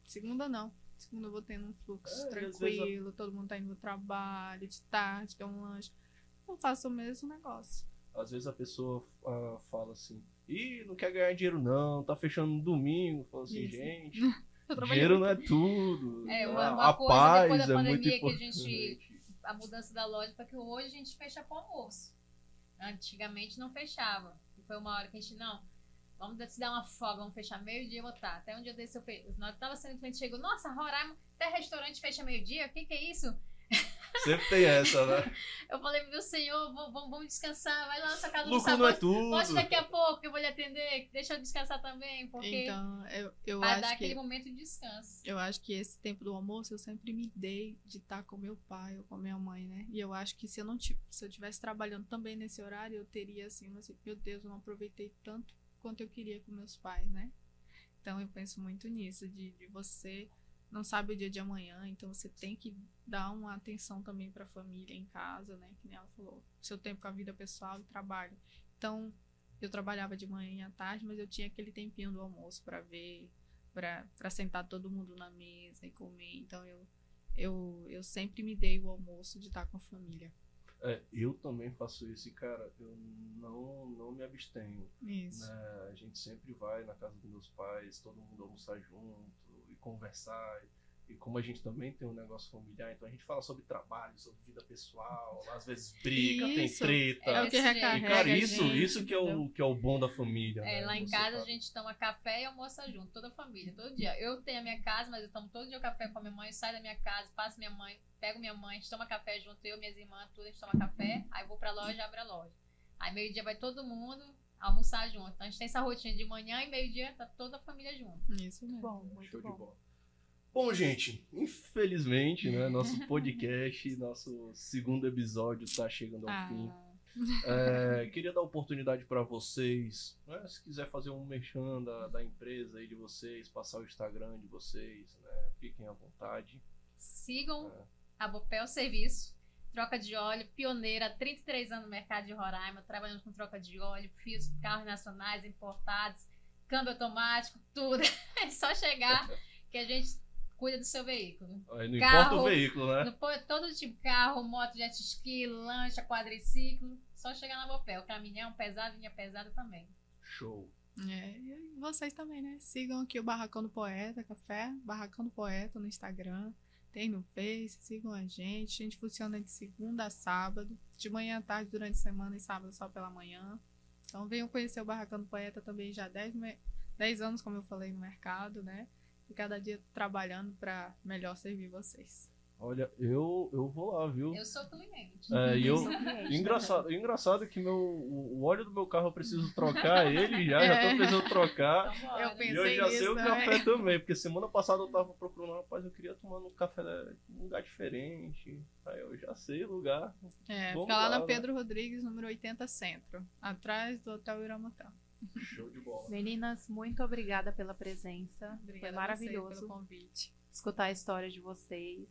Segunda não. Segunda eu vou tendo um fluxo É, tranquilo, todo mundo tá indo pro trabalho, de tarde, quer um lanche. Eu faço o mesmo negócio. Às vezes a pessoa ah, fala assim, ih, não quer ganhar dinheiro não, tá fechando no domingo. Fala assim, Isso. gente, Eu dinheiro não é tudo. É, uma- uma a coisa paz depois da é pandemia que a gente- A mudança da loja foi que hoje a gente fecha com almoço. Antigamente não fechava. E foi uma hora que a gente, não, vamos se dar uma folga, vamos fechar meio-dia e botar. Até um dia desse eu fe... nós tava sendo cliente, chegou, nossa, Roraima, até restaurante fecha meio-dia? O que que é isso? Sempre tem essa, né? Eu falei, meu senhor, vamos, descansar, vai lá na sua casa do Lucro não é sabor. tudo. Pode daqui a pouco que eu vou lhe atender, deixa eu descansar também, porque Então, eu, eu vai dar acho aquele que momento de descanso. eu acho que esse tempo do almoço eu sempre me dei de estar com meu pai ou com minha mãe, né? E eu acho que se eu não se eu tivesse trabalhando também nesse horário, eu teria assim, mas, meu Deus, eu não aproveitei tanto quanto eu queria com meus pais, né? Então eu penso muito nisso de, de você não sabe o dia de amanhã, então você tem que dar uma atenção também para a família em casa, né? Que nem ela falou, seu tempo com a vida pessoal e trabalho. Então, eu trabalhava de manhã e à tarde, mas eu tinha aquele tempinho do almoço para ver, para sentar todo mundo na mesa e comer. Então, eu, eu, eu sempre me dei o almoço de estar com a família. É, eu também faço isso e, cara, eu não, não me abstenho. Isso. Né? A gente sempre vai na casa dos meus pais, todo mundo almoçar junto e conversar. E como a gente também tem um negócio familiar, então a gente fala sobre trabalho, sobre vida pessoal, às vezes briga, Isso, tem treta. É o que jeito. E, recarrega cara, isso, gente, isso que é, o, que é o bom da família. É, né? lá em casa tá- a gente toma café e almoça junto, toda a família, todo dia. Eu tenho a minha casa, mas eu tomo todo dia o café com a minha mãe, saio da minha casa, passo minha mãe, pego minha mãe, a gente toma café junto, eu, minhas irmãs, tudo, a gente toma café, aí eu vou pra loja, abro a loja. Aí meio-dia vai todo mundo almoçar junto. Então a gente tem essa rotina de manhã e meio-dia tá toda a família junto. Isso mesmo. Bom, muito Show de bom. bola. Bom, gente, infelizmente, né, nosso podcast, nosso segundo episódio está chegando ao Ah, fim. É, queria dar oportunidade para vocês, né, se quiser fazer um merchan da, da empresa aí de vocês, passar o Instagram de vocês, né, fiquem à vontade. Sigam É. a Bopel Serviço, troca de óleo, pioneira, há 33 anos no mercado de Roraima, trabalhando com troca de óleo, fios, carros nacionais, importados, câmbio automático, tudo. É só chegar que a gente cuida do seu veículo. Aí não Carro, importa o veículo, né? No, po- todo tipo de carro, moto, jet ski, lancha, quadriciclo, só chegar na Bopel. Caminhão pesado, linha pesada também. Show. É, e vocês também, né? Sigam aqui o Barracão do Poeta Café, Barracão do Poeta no Instagram, tem no Face, sigam a gente. A gente funciona de segunda a sábado, de manhã à tarde, durante a semana e sábado só pela manhã. Então venham conhecer o Barracão do Poeta também já há 10, me- 10 anos, como eu falei, no mercado, né? E cada dia trabalhando para melhor servir vocês. Olha, eu, eu vou lá, viu? Eu sou cliente. É, e eu, Sou cliente engraçado, engraçado é que meu, o o óleo do meu carro eu preciso trocar ele já, já tô precisando trocar. Então. Eu E pensei eu já sei nisso, o né? café também, porque semana passada eu tava procurando, rapaz, eu queria tomar um café em um lugar diferente. Aí eu já sei o lugar. É, Vamos fica lá lá, na né? Pedro Rodrigues, número 80 Centro, atrás do Hotel Iramutã. Show de bola. Meninas, muito obrigada pela presença. Obrigada Foi maravilhoso pelo convite. escutar a história de vocês.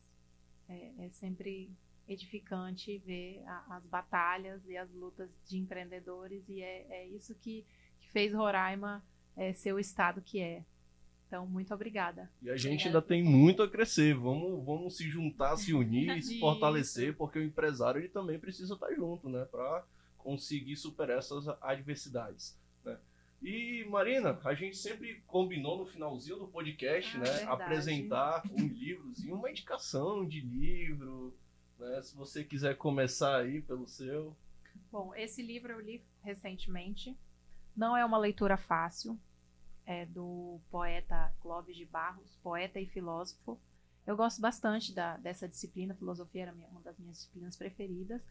É, é sempre edificante ver a- as batalhas e as lutas de empreendedores e é, é isso que, que fez Roraima é, ser o estado que é. Então, muito obrigada. E a gente Obrigada. ainda tem muito a crescer. Vamos, vamos se juntar, se unir, se fortalecer, porque o empresário ele também precisa estar junto, né? Para conseguir superar essas adversidades. E, Marina, a gente sempre combinou no finalzinho do podcast, Ah, né? verdade. Apresentar um livrozinho, uma indicação de livro. Né? Se você quiser começar aí pelo seu. Bom, esse livro eu li recentemente. Não é uma leitura fácil. É do poeta Clóvis de Barros, poeta e filósofo. Eu gosto bastante da, dessa disciplina. Filosofia era minha- uma das minhas disciplinas preferidas.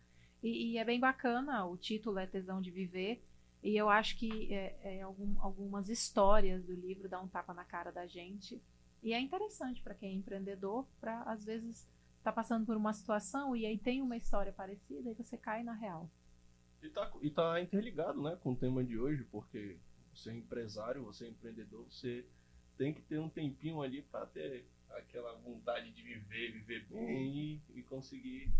E, e é bem bacana. O título é Tesão de Viver. E eu acho que é, é algum- algumas histórias do livro dão um tapa na cara da gente. E é interessante para quem é empreendedor, para às vezes tá passando por uma situação e aí tem uma história parecida e você cai na real. E tá, e tá interligado, né, com o tema de hoje, porque você é empresário, você é empreendedor, você tem que ter um tempinho ali para ter aquela vontade de viver, viver bem e, e conseguir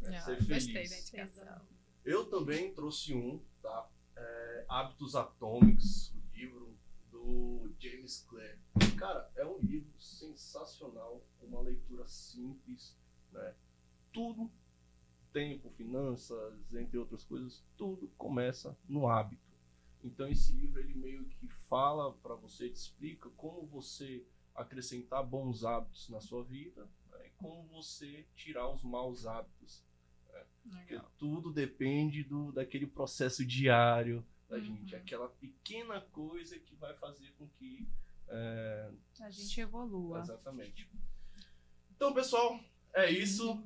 né, Ah, ser gostei feliz. da indicação. Eu também trouxe um, tá? É, Hábitos Atômicos, o livro do James Clear. Cara, é um livro sensacional, uma leitura simples, né? Tudo, tempo, finanças, entre outras coisas, tudo começa no hábito. Então esse livro ele meio que fala para você, te explica como você acrescentar bons hábitos na sua vida né? e como você tirar os maus hábitos. Porque Legal. tudo depende do, daquele processo diário da Uhum. gente. Aquela pequena coisa que vai fazer com que. é, A gente evolua. exatamente. Então, pessoal, é isso.